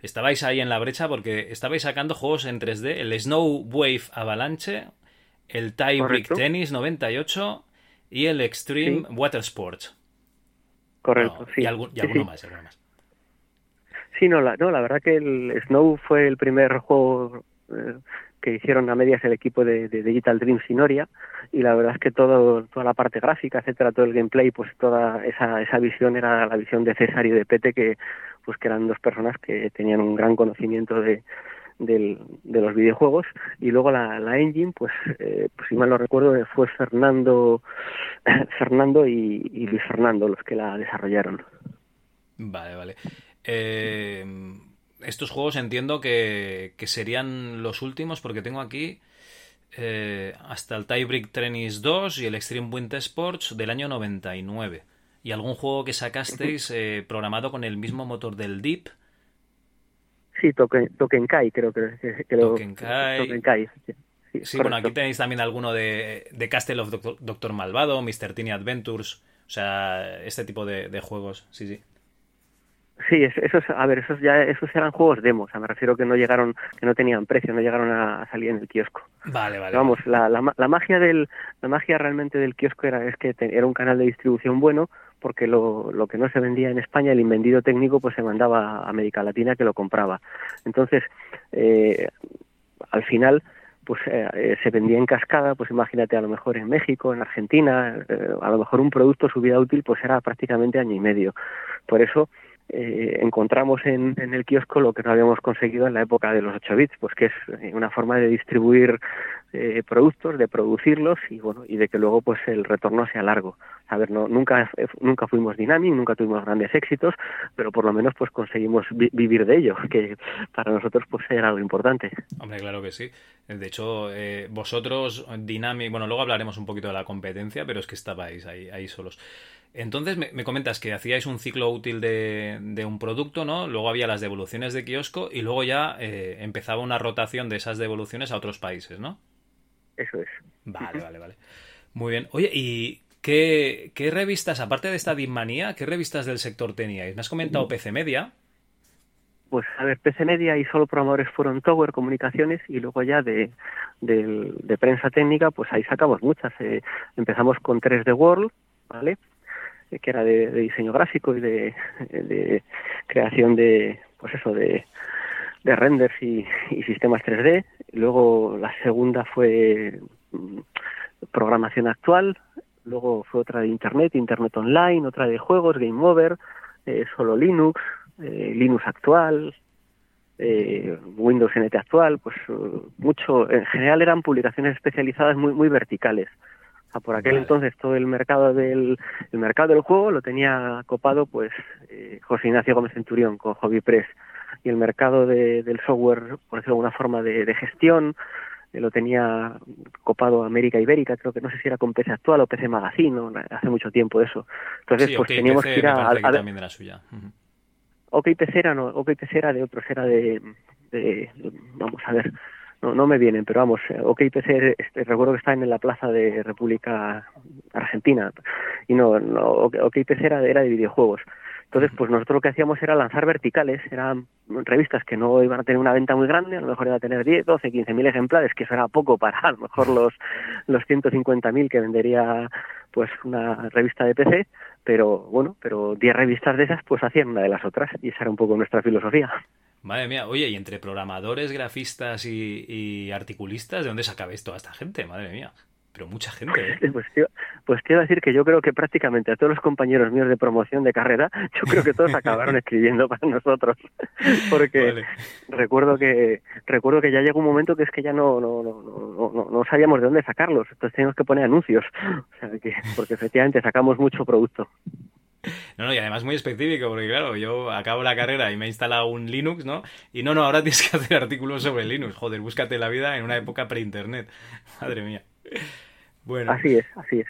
[SPEAKER 1] Estabais ahí en la brecha porque estabais sacando juegos en 3D, el Snow Wave Avalanche, el Tie Brick Tennis 98 y el Extreme Water Sports.
[SPEAKER 2] Correcto, sí.
[SPEAKER 1] Y, alguno, más, alguno más.
[SPEAKER 2] Sí, no la, no, la verdad que el Snow fue el primer juego eh, que hicieron a medias el equipo de, Digital Dreams y Noria y la verdad es que todo, toda la parte gráfica, etcétera, todo el gameplay, pues toda esa, esa visión era la visión de César y de Pete que pues que eran dos personas que tenían un gran conocimiento de, de los videojuegos. Y luego la, engine pues, eh, pues si mal lo recuerdo fue Fernando Fernando y, y Luis Fernando los que la desarrollaron.
[SPEAKER 1] Vale vale. Eh, estos juegos entiendo que, serían los últimos porque tengo aquí eh, hasta el Tiebreak Tennis 2 y el Extreme Winter Sports del año 99. Y algún juego que sacasteis eh, programado con el mismo motor del Deep.
[SPEAKER 2] Sí, Token, Kai, creo que, que
[SPEAKER 1] Token Kai. Sí, bueno, aquí tenéis también alguno de, de Castle of Doctor, Malvado, Mr. Teeny Adventures, o sea, este tipo de, de juegos, sí, sí.
[SPEAKER 2] Sí, esos, a ver, esos ya, esos eran juegos demos, o sea, me refiero que no llegaron, que no tenían precio, no llegaron a, salir en el kiosco.
[SPEAKER 1] Vale, vale.
[SPEAKER 2] Vamos, la, la, la, magia del, la magia realmente del kiosco era es que era un canal de distribución bueno, porque lo, lo que no se vendía en España, el invendido técnico, pues se mandaba a América Latina que lo compraba. Entonces, eh, al final, pues eh, eh, se vendía en cascada, pues imagínate a lo mejor en México, en Argentina, a lo mejor un producto su vida útil pues era prácticamente año y medio. Por eso eh, encontramos en, el kiosco lo que no habíamos conseguido en la época de los 8 bits, pues que es eh, una forma de distribuir eh, productos, de producirlos y bueno y de que luego pues el retorno sea largo. A no, nunca nunca fuimos Dynamic, nunca tuvimos grandes éxitos, pero por lo menos pues conseguimos vivir de ello, que para nosotros pues era algo importante.
[SPEAKER 1] Hombre, claro que sí. De hecho, vosotros Dynamic, bueno, luego hablaremos un poquito de la competencia, pero es que estabais ahí ahí solos. Entonces me, comentas que hacíais un ciclo útil de, un producto, ¿no? Luego había las devoluciones de kiosco y luego ya eh, empezaba una rotación de esas devoluciones a otros países, ¿no?
[SPEAKER 2] Eso es.
[SPEAKER 1] Vale, vale, vale. Muy bien. Oye, ¿y qué, revistas, aparte de esta Dimmanía, qué revistas del sector teníais? Me has comentado PC Media.
[SPEAKER 2] Pues a ver, PC Media y solo programadores fueron Tower Comunicaciones y luego ya de, de, prensa técnica, pues ahí sacamos muchas. Eh, empezamos con 3D World, ¿vale? Que era de, diseño gráfico y de, creación de, pues eso, de, de renders y, sistemas 3D. Luego la segunda fue mm, programación actual, luego fue otra de Internet, Internet Online, otra de juegos, Game Over, eh, solo Linux, eh, Linux actual, eh, Windows NT actual, pues mucho, en general eran publicaciones especializadas muy, muy verticales por aquel entonces todo el mercado del el mercado del juego lo tenía copado pues eh, José Ignacio Gómez Centurión con Hobby Press. Y el mercado de, del software por decirlo de alguna forma de, gestión eh, lo tenía copado América Ibérica creo que no sé si era con PC Actual o PC Magazine hace mucho tiempo eso. Entonces pues teníamos que ir a,
[SPEAKER 1] también era suya.
[SPEAKER 2] OK PC era no OK PC era de otros era de, de vamos a ver no, no me vienen, pero vamos, eh, OKPC este, recuerdo que está en la plaza de República Argentina y no, no OKPC era, era de videojuegos. Entonces, pues nosotros lo que hacíamos era lanzar verticales, eran revistas que no iban a tener una venta muy grande, a lo mejor iban a tener 10, 12, 15 mil ejemplares, que eso era poco para a lo mejor los, los 150 mil que vendería pues una revista de PC, pero bueno, pero 10 revistas de esas pues hacían una de las otras y esa era un poco nuestra filosofía.
[SPEAKER 1] Madre mía, oye, y entre programadores, grafistas y, articulistas, ¿de dónde sacabais toda esta gente? Madre mía. Pero mucha gente, ¿eh?
[SPEAKER 2] Pues, pues quiero decir que yo creo que prácticamente a todos los compañeros míos de promoción de carrera, yo creo que todos acabaron escribiendo para nosotros. Porque recuerdo que recuerdo que ya llegó un momento que es que ya no no, no, no, no sabíamos de dónde sacarlos. Entonces teníamos que poner anuncios. O sea, que, porque efectivamente sacamos mucho producto.
[SPEAKER 1] No, no, y además muy específico, porque claro, yo acabo la carrera y me he instalado un Linux, ¿no? Y no, no, ahora tienes que hacer artículos sobre Linux. Joder, búscate la vida en una época pre-internet. Madre mía. Bueno.
[SPEAKER 2] Así es, así es.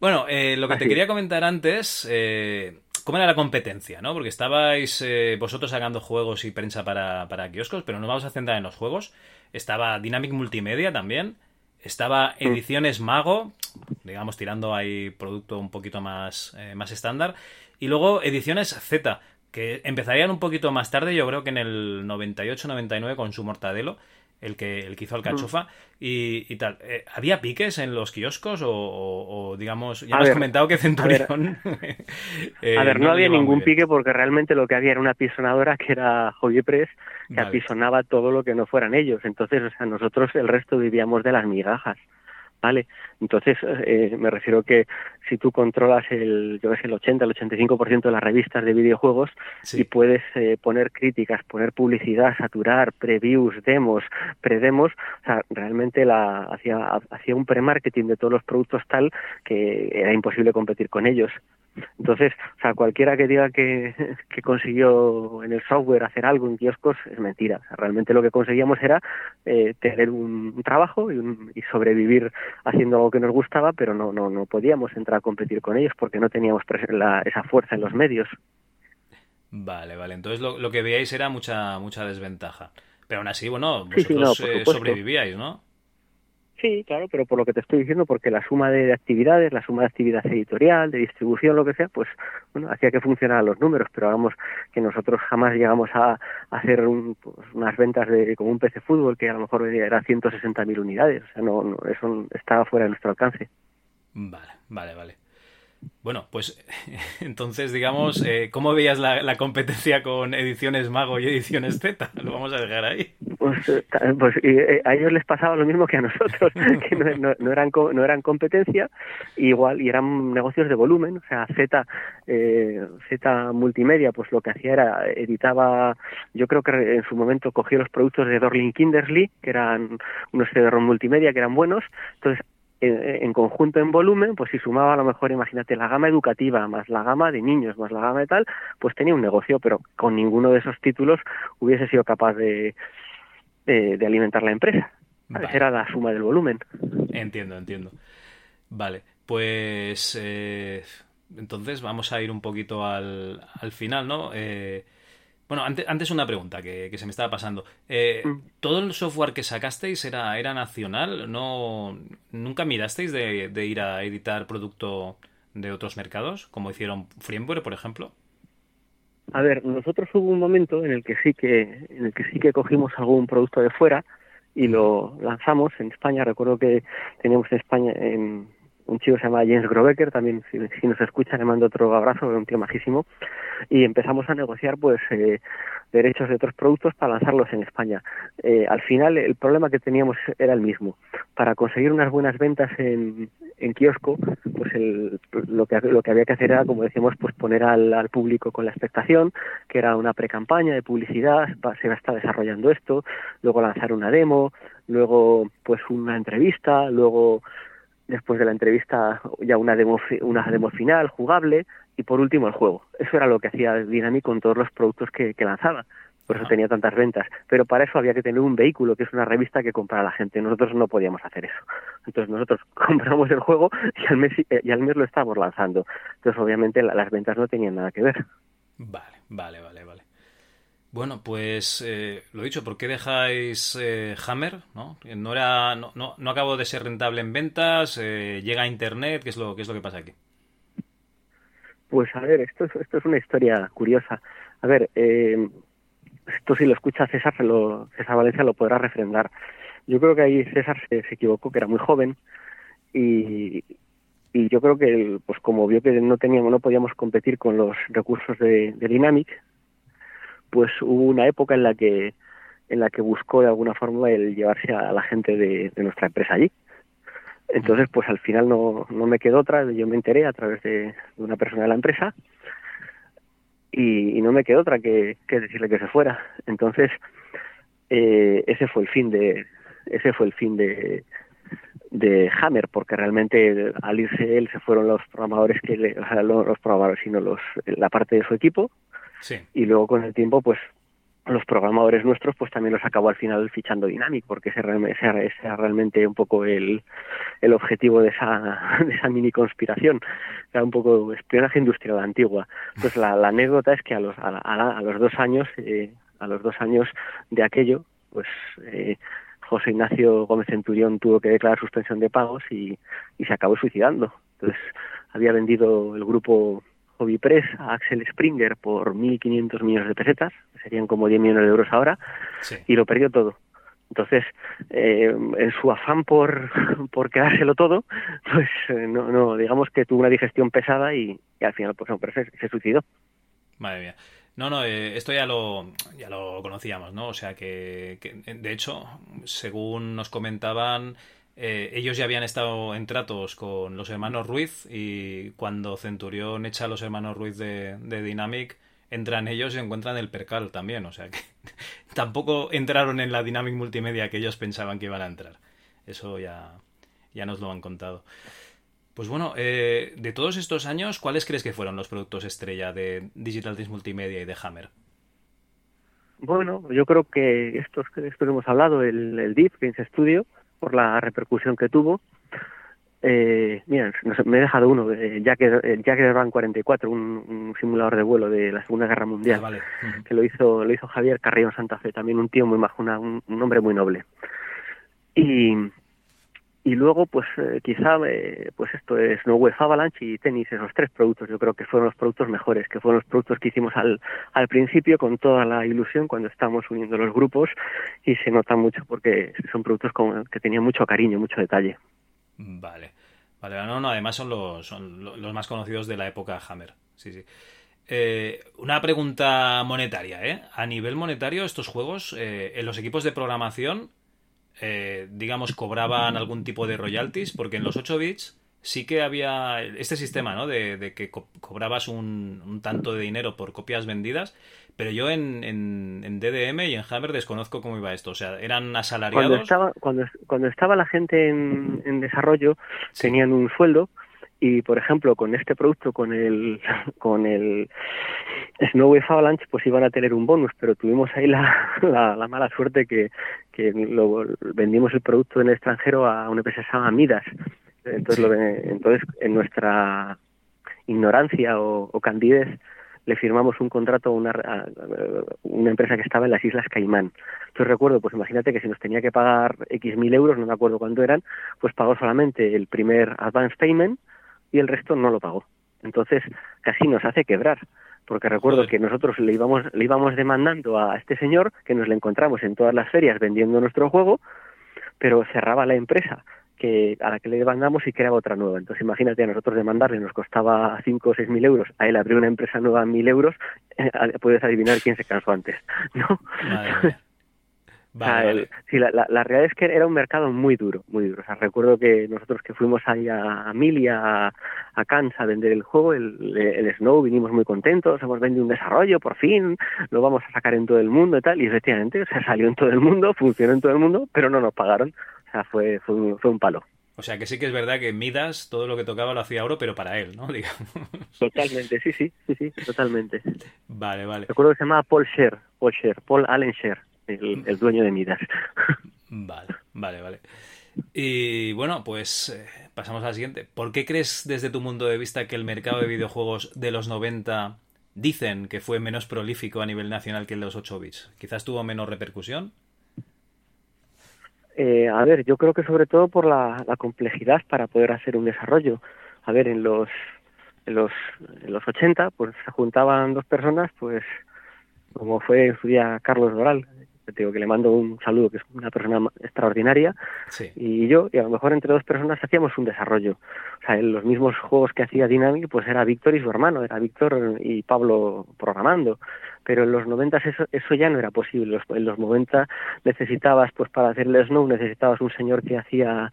[SPEAKER 1] Bueno, eh, lo que te quería comentar antes, eh, ¿cómo era la competencia? ¿no? Porque estabais eh, vosotros sacando juegos y prensa para, para kioscos, pero no vamos a centrar en los juegos. Estaba Dynamic Multimedia también. Estaba mm. Ediciones Mago, digamos, tirando ahí producto un poquito más, eh, más estándar. Y luego Ediciones Z, que empezarían un poquito más tarde, yo creo que en el 98-99 con su Mortadelo el que, el que hizo Alcachofa, y, y tal. Eh, ¿Había piques en los kioscos o, digamos, ya has comentado que Centurión...
[SPEAKER 2] A ver, no, había ningún pique porque realmente lo que había era una pisonadora que era Hobby Press, que apisonaba todo lo que no fueran ellos. Entonces, o sea, nosotros el resto vivíamos de las migajas. ¿vale? Entonces, eh, me refiero que si tú controlas el, yo el 80, el 85% de las revistas de videojuegos y puedes eh, poner críticas, poner publicidad, saturar, previews, demos, predemos, o sea, realmente la, hacía, hacía un pre-marketing de todos los productos tal que era imposible competir con ellos. Entonces, o sea, cualquiera que diga que, que, consiguió en el software hacer algo en kioscos es mentira. O sea, realmente lo que conseguíamos era eh, tener un, trabajo y, y, sobrevivir haciendo algo que nos gustaba, pero no, no, no podíamos entrar a competir con ellos porque no teníamos la, esa fuerza en los medios.
[SPEAKER 1] Vale, vale. Entonces lo, lo que veíais era mucha, mucha desventaja. Pero aún así, bueno, vosotros eh, sobrevivíais, ¿no?
[SPEAKER 2] Sí, claro, pero por lo que te estoy diciendo, porque la suma de actividades, la suma de actividad editorial, de distribución, lo que sea, pues bueno, hacía que funcionaran los números, pero vamos, que nosotros jamás llegamos a, hacer pues, unas ventas de como un PC fútbol que a lo mejor era 160.000 unidades, o sea, no, no, eso estaba fuera de nuestro alcance.
[SPEAKER 1] Vale, vale, vale. Bueno, pues entonces, digamos, eh, ¿cómo veías la, competencia con Ediciones Mago y Ediciones Z? Lo vamos a dejar ahí.
[SPEAKER 2] Pues, eh, pues eh, a ellos les pasaba lo mismo que a nosotros, que no, eran, no eran competencia, igual, y eran negocios de volumen. O sea, Z, Z Multimedia, pues lo que hacía era, editaba, yo creo que en su momento cogió los productos de Dorling Kindersley, que eran unos CD-ROM multimedia que eran buenos, entonces en, conjunto en volumen, pues si sumaba a lo mejor, imagínate, la gama educativa más la gama de niños más la gama de tal, pues tenía un negocio, pero con ninguno de esos títulos hubiese sido capaz de, de, alimentar la empresa. Era la suma del volumen.
[SPEAKER 1] Entiendo, entiendo. Vale, pues eh, entonces vamos a ir un poquito al, al final, ¿no? Eh, bueno, antes, antes una pregunta que, se me estaba pasando. Eh, mm. ¿Todo el software que sacasteis era, era nacional? ¿No, ¿Nunca mirasteis de, ir a editar producto de otros mercados, como hicieron Framework, por ejemplo?
[SPEAKER 2] A ver, nosotros hubo un momento en el que sí que, en el que sí que cogimos algún producto de fuera y lo lanzamos en España. Recuerdo que teníamos en España en, un chico se llama James Grobecker, también si, nos escucha le mando otro abrazo, un tío majísimo, y empezamos a negociar pues eh, derechos de otros productos para lanzarlos en España. Eh, al final el problema que teníamos era el mismo. Para conseguir unas buenas ventas en, en kiosco, pues el, lo, que, lo que había que hacer era, como decíamos, pues poner al, al público con la expectación, que era una pre-campaña de publicidad, se va a estar desarrollando esto, luego lanzar una demo, luego pues una entrevista, luego después de la entrevista ya una demo, una demo final jugable y por último el juego. Eso era lo que hacía Dynamic con todos los productos que, lanzaba. Por eso tenía tantas ventas. Pero para eso había que tener un vehículo, que es una revista que comprara la gente. Nosotros no podíamos hacer eso. Entonces nosotros compramos el juego y al mes, y al mes lo estábamos lanzando. Entonces obviamente las ventas no tenían nada que ver.
[SPEAKER 1] Vale, vale, vale, vale. Bueno, pues eh, lo dicho, ¿por qué dejáis eh, Hammer? ¿no? No, era, no, no, acabo de ser rentable en ventas, eh, llega a Internet, ¿qué es, lo, ¿qué es lo que pasa aquí?
[SPEAKER 2] Pues a ver, esto es, esto es una historia curiosa. A ver, esto si lo escucha César, lo, César Valencia lo podrá refrendar. Yo creo que ahí César se, equivocó, que era muy joven y, y yo creo que pues como vio que no teníamos no podíamos competir con los recursos de, de Dynamic pues hubo una época en la que en la que buscó de alguna forma el llevarse a la gente de, nuestra empresa allí. Entonces, pues al final no, no me quedó otra, yo me enteré a través de, una persona de la empresa y, no me quedó otra que, decirle que se fuera. Entonces, eh, ese fue el fin de ese fue el fin de, de Hammer, porque realmente al irse él se fueron los programadores que le, o sea, los programadores, sino los, la parte de su equipo, y luego con el tiempo, pues los programadores nuestros pues también los acabó al final fichando Dynamic porque ese, ese, era realmente un poco el, el objetivo de esa, de esa mini conspiración. Era un poco espionaje industrial antigua. Pues la, la anécdota es que a los a, a, los dos años eh, a los dos años de aquello pues eh, José Ignacio Gómez Centurión tuvo que declarar suspensión de pagos y se acabó suicidando. Entonces había vendido el grupo Hobby Press a Axel Springer por 1.500 millones de pesetas, serían como 10 millones de euros ahora, y lo perdió todo. Entonces, eh, en su afán por, por quedárselo todo, pues eh, no, no, digamos que tuvo una digestión pesada y, al final pues, se, suicidó.
[SPEAKER 1] Madre mía. No, no, eh, esto ya lo, ya lo conocíamos, ¿no? O sea que, de hecho, según nos comentaban, eh, ellos ya habían estado en tratos con los hermanos Ruiz y cuando Centurión echa a los hermanos Ruiz de, Dynamic, entran ellos y encuentran el percal también. O sea que tampoco entraron en la Dynamic Multimedia que ellos pensaban que iban a entrar. Eso ya, ya nos lo han contado. Pues bueno, eh, de todos estos años, ¿cuáles crees que fueron los productos estrella de Digital Teams Multimedia y de Hammer?
[SPEAKER 2] Bueno, yo creo que estos que hemos hablado, el, el DIF, Games Studio, por la repercusión que tuvo. Eh, mira, me he dejado uno, eh, Jack, Jack Van 44, un, un, simulador de vuelo de la Segunda Guerra Mundial, ah, que lo hizo lo hizo Javier Carrión Santa Fe, también un tío muy majo, un, un hombre muy noble. Y, y luego pues eh, quizá eh, pues esto es No Web Avalanche y tenis esos tres productos yo creo que fueron los productos mejores que fueron los productos que hicimos al, al principio con toda la ilusión cuando estábamos uniendo los grupos y se nota mucho porque son productos con, que tenían mucho cariño mucho detalle.
[SPEAKER 1] Vale. Vale no no además son los son los más conocidos de la época Hammer. Sí sí. Eh, una pregunta monetaria, ¿eh? A nivel monetario, estos juegos, en los equipos de programación, eh, digamos, cobraban algún tipo de royalties, porque en los 8 bits sí que había este sistema, ¿no? De, que cobrabas un, tanto de dinero por copias vendidas, pero yo en, en, DDM y en Hammer desconozco cómo iba esto. O sea, eran asalariados.
[SPEAKER 2] Cuando estaba, cuando, cuando estaba la gente en, desarrollo, tenían un sueldo y por ejemplo con este producto con el con el Snow Wave Avalanche pues iban a tener un bonus pero tuvimos ahí la, la, mala suerte que, que lo, vendimos el producto en el extranjero a una empresa que se llama Midas entonces lo, entonces en nuestra ignorancia o, o candidez le firmamos un contrato a una, una empresa que estaba en las Islas Caimán. Entonces recuerdo, pues imagínate que si nos tenía que pagar X mil euros, no me acuerdo cuánto eran, pues pagó solamente el primer advance payment, y el resto no lo pagó. Entonces casi nos hace quebrar, porque recuerdo que nosotros le íbamos, le íbamos demandando a este señor, que nos le encontramos en todas las ferias vendiendo nuestro juego, pero cerraba la empresa que a la que le demandamos y creaba otra nueva. Entonces imagínate, a nosotros demandarle nos costaba 5 o 6 mil euros, a él abrió una empresa nueva a mil euros, eh, puedes adivinar quién se cansó antes, ¿no? Sí, la, la, realidad es que era un mercado muy duro, muy duro. O sea, recuerdo que nosotros que fuimos ahí a, a, a Cannes a vender el juego, el, el, Snow, vinimos muy contentos, hemos vendido un desarrollo, por fin, lo vamos a sacar en todo el mundo y tal, y efectivamente, o sea, salió en todo el mundo, funcionó en todo el mundo, pero no nos pagaron. O sea, fue, fue, un, fue un palo.
[SPEAKER 1] O sea, que sí que es verdad que Midas todo lo que tocaba lo hacía oro, pero para él, ¿no? Digamos.
[SPEAKER 2] Totalmente, sí, sí, sí, sí, totalmente.
[SPEAKER 1] Vale, vale.
[SPEAKER 2] Recuerdo que se llamaba Paul Scher, Paul Scher, Paul Allen Scher el, dueño de Midas.
[SPEAKER 1] Vale, vale, vale. Y bueno, pues eh, pasamos a la siguiente. ¿Por qué crees desde tu punto de vista que el mercado de videojuegos de los 90 dicen que fue menos prolífico a nivel nacional que el de los 8 bits? ¿Quizás tuvo menos repercusión?
[SPEAKER 2] Eh, a ver, yo creo que sobre todo por la, complejidad para poder hacer un desarrollo. A ver, en los, en los, en los 80, pues se juntaban dos personas, pues como fue en su día Carlos Doral, digo que le mando un saludo, que es una persona extraordinaria, y yo, y a lo mejor entre dos personas hacíamos un desarrollo. O sea, en los mismos juegos que hacía Dynamic, pues era Víctor y su hermano, era Víctor y Pablo programando pero en los 90 eso, eso ya no era posible. en los 90 necesitabas, pues para hacer el Snow, necesitabas un señor que hacía,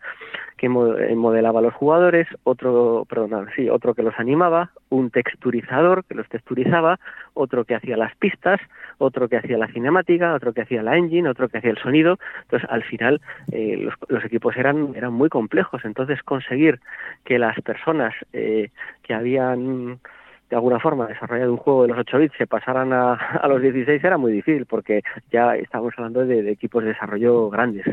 [SPEAKER 2] que eh, modelaba a los jugadores, otro, perdón, sí, otro que los animaba, un texturizador que los texturizaba, otro que hacía las pistas, otro que hacía la cinemática, otro que hacía la engine, otro que hacía el sonido. Entonces, al final, eh, los, los, equipos eran, eran muy complejos. Entonces, conseguir que las personas eh, que habían de alguna forma desarrollar un juego de los 8 bits se pasaran a, los 16 era muy difícil porque ya estábamos hablando de equipos de desarrollo grandes.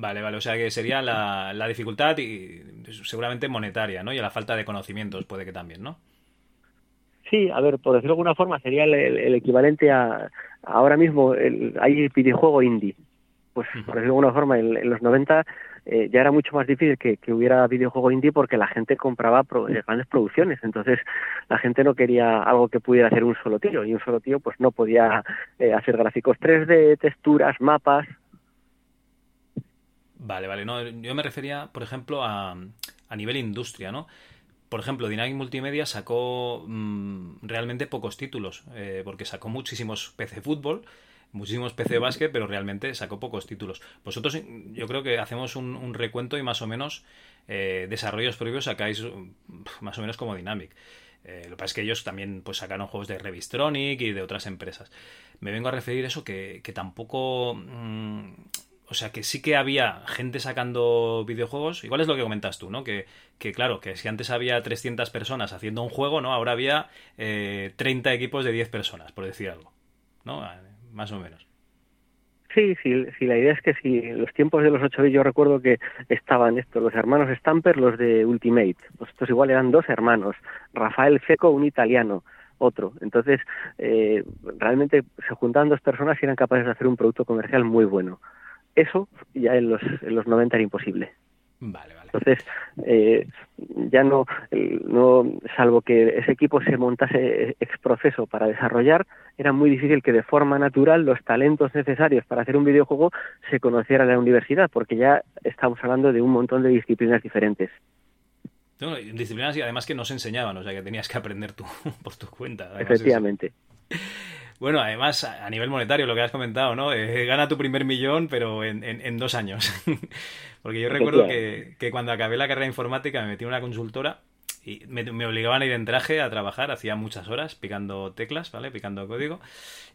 [SPEAKER 1] Vale, vale, o sea que sería la, la dificultad y seguramente monetaria, ¿no? Y la falta de conocimientos puede que también, ¿no?
[SPEAKER 2] Sí, a ver, por decirlo de alguna forma, sería el, el equivalente a ahora mismo el, hay videojuego indie. Pues, por decirlo de alguna forma, en, en los 90 eh, ya era mucho más difícil que, que, hubiera videojuego indie porque la gente compraba pro, eh, grandes producciones. Entonces, la gente no quería algo que pudiera hacer un solo tío. Y un solo tío, pues no podía eh, hacer gráficos 3D, texturas, mapas.
[SPEAKER 1] Vale, vale. No, yo me refería, por ejemplo, a, a nivel industria, ¿no? Por ejemplo, Dynamic Multimedia sacó mmm, realmente pocos títulos, eh, porque sacó muchísimos PC Fútbol, muchísimos PC Básquet, pero realmente sacó pocos títulos. Vosotros, yo creo que hacemos un, recuento y más o menos eh, desarrollos propios sacáis más o menos como Dynamic. Eh, lo que pasa es que ellos también pues sacaron juegos de Revistronic y de otras empresas. Me vengo a referir eso que, que tampoco... Mmm, o sea, que sí que había gente sacando videojuegos. Igual es lo que comentas tú, ¿no? Que, claro, que si antes había 300 personas haciendo un juego, ¿no? Ahora había eh, 30 equipos de 10 personas, por decir algo. ¿No? Más o menos.
[SPEAKER 2] Sí, sí, sí, la idea es que si en los tiempos de los 8 bits yo recuerdo que estaban estos, los hermanos Stamper, los de Ultimate. Pues estos igual eran dos hermanos. Rafael Feco, un italiano otro. Entonces, eh, realmente se juntaban dos personas y eran capaces de hacer un producto comercial muy bueno eso ya en los, en los 90 era imposible.
[SPEAKER 1] Vale, vale.
[SPEAKER 2] Entonces, eh, ya no, no, salvo que ese equipo se montase ex proceso para desarrollar, era muy difícil que de forma natural los talentos necesarios para hacer un videojuego se conocieran en la universidad, porque ya estamos hablando de un montón de disciplinas diferentes.
[SPEAKER 1] No, disciplinas y además que no se enseñaban, o sea que tenías que aprender tú por tu cuenta. Además
[SPEAKER 2] Efectivamente.
[SPEAKER 1] Eso. Bueno, además, a nivel monetario, lo que has comentado, ¿no? Eh, gana tu primer millón, pero en, en, en dos años. Porque yo recuerdo que, que, cuando acabé la carrera de informática me metí en una consultora y me, me, obligaban a ir en traje a trabajar, hacía muchas horas picando teclas, ¿vale? Picando código.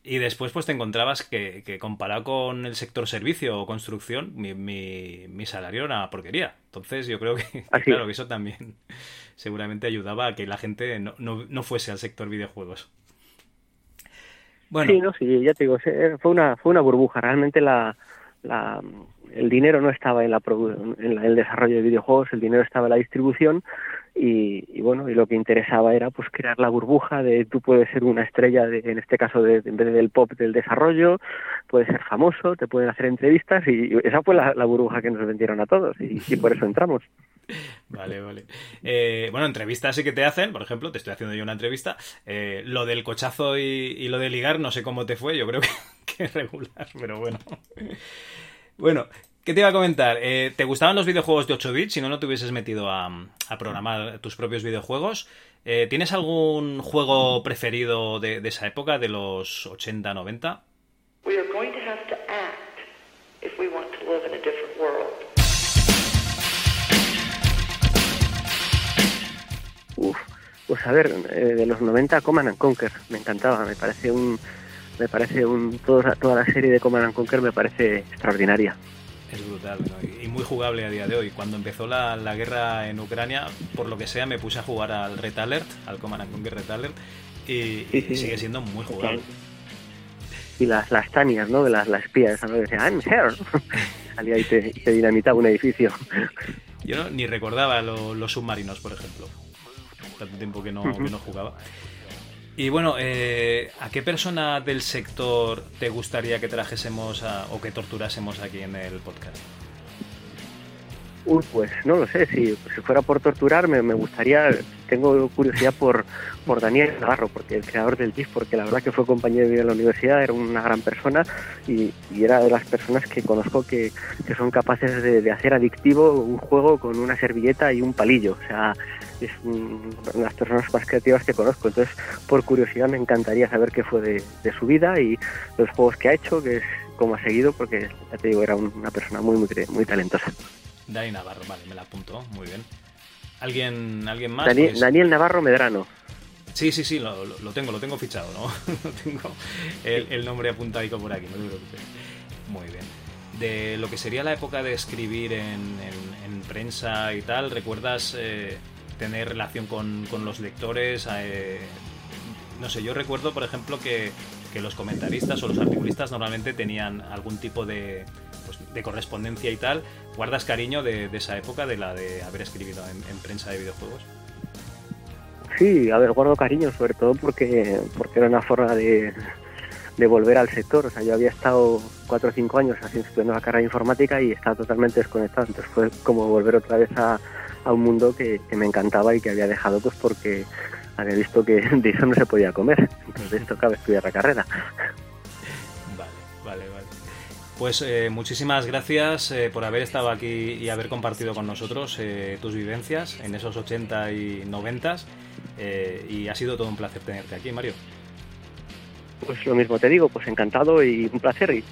[SPEAKER 1] Y después pues te encontrabas que, que comparado con el sector servicio o construcción, mi, mi, mi, salario era una porquería. Entonces yo creo que, Así. claro, que eso también seguramente ayudaba a que la gente no, no, no fuese al sector videojuegos.
[SPEAKER 2] Sí, no, sí, ya te digo, fue una, fue una burbuja. Realmente la, la, el dinero no estaba en, la, el desarrollo de videojuegos, el dinero estaba en la distribución y, y, bueno, y lo que interesaba era pues crear la burbuja de tú puedes ser una estrella, de, en este caso de, en vez del pop del desarrollo, puedes ser famoso, te pueden hacer entrevistas y esa fue la, la burbuja que nos vendieron a todos y, y por eso entramos.
[SPEAKER 1] Vale, vale. Eh, bueno, entrevistas sí que te hacen, por ejemplo, te estoy haciendo yo una entrevista. Eh, lo del cochazo y, lo de ligar, no sé cómo te fue, yo creo que, que regular, pero bueno. Bueno, ¿qué te iba a comentar? Eh, ¿Te gustaban los videojuegos de 8 bits? Si no, no te hubieses metido a, programar tus propios videojuegos. ¿Tienes algún juego preferido de, esa época, de los 80, 90? We a
[SPEAKER 2] ver, eh, de los 90 Command and Conquer, me encantaba, me parece un me parece un toda, toda la serie de Command and Conquer me parece extraordinaria.
[SPEAKER 1] Es brutal ¿no? y muy jugable a día de hoy. Cuando empezó la, la, guerra en Ucrania, por lo que sea, me puse a jugar al Red Alert, al Command and Conquer Red Alert, y, sí, sí, sigue siendo muy jugable.
[SPEAKER 2] Y las, las tanias, ¿no? De las, las espías, ¿no? Decía, I'm here. Salía y te, te dinamitaba un edificio.
[SPEAKER 1] Yo no, ni recordaba lo, los submarinos, por ejemplo tanto tiempo que no, que no jugaba. Y bueno, eh, ¿a qué persona del sector te gustaría que trajésemos a, o que torturásemos aquí en el podcast?
[SPEAKER 2] Uy, pues no lo sé, si, si fuera por torturar me, me, gustaría, tengo curiosidad por, por Daniel Navarro, porque el creador del GIF, porque la verdad que fue compañero de la universidad, era una gran persona y, y era de las personas que conozco que, que son capaces de, de, hacer adictivo un juego con una servilleta y un palillo, o sea, es una de las personas más creativas que conozco, entonces por curiosidad me encantaría saber qué fue de, de su vida y los juegos que ha hecho, que es como ha seguido, porque ya te digo, era una persona muy, muy, muy talentosa.
[SPEAKER 1] Dani Navarro, vale, me la apunto, muy bien. ¿Alguien, ¿alguien más?
[SPEAKER 2] Daniel, pues... Daniel Navarro Medrano.
[SPEAKER 1] Sí, sí, sí, lo, tengo, lo tengo fichado, ¿no? tengo el, el, nombre apuntado por aquí, no te preocupes. Muy bien. De lo que sería la época de escribir en, en, en prensa y tal, ¿recuerdas? Eh, tener relación con, los lectores. no sé, yo recuerdo, por ejemplo, que, los comentaristas o los articulistas normalmente tenían algún tipo de, pues, de correspondencia y tal. ¿Guardas cariño de, esa época, de la de haber escrito en prensa de videojuegos?
[SPEAKER 2] Sí, a ver, guardo cariño, sobre todo porque, porque era una forma de, de volver al sector. O sea, yo había estado cuatro o cinco años haciendo la carrera de informática y estaba totalmente desconectado. Entonces fue como volver otra vez a, a un mundo que, que, me encantaba y que había dejado pues porque había visto que de eso no se podía comer. Entonces tocaba estudiar la carrera.
[SPEAKER 1] Vale, vale, vale. Pues eh, muchísimas gracias eh, por haber estado aquí y haber compartido con nosotros eh, tus vivencias en esos 80 y 90 eh, y ha sido todo un placer tenerte aquí, Mario.
[SPEAKER 2] Pues lo mismo te digo, pues encantado y un placer. Y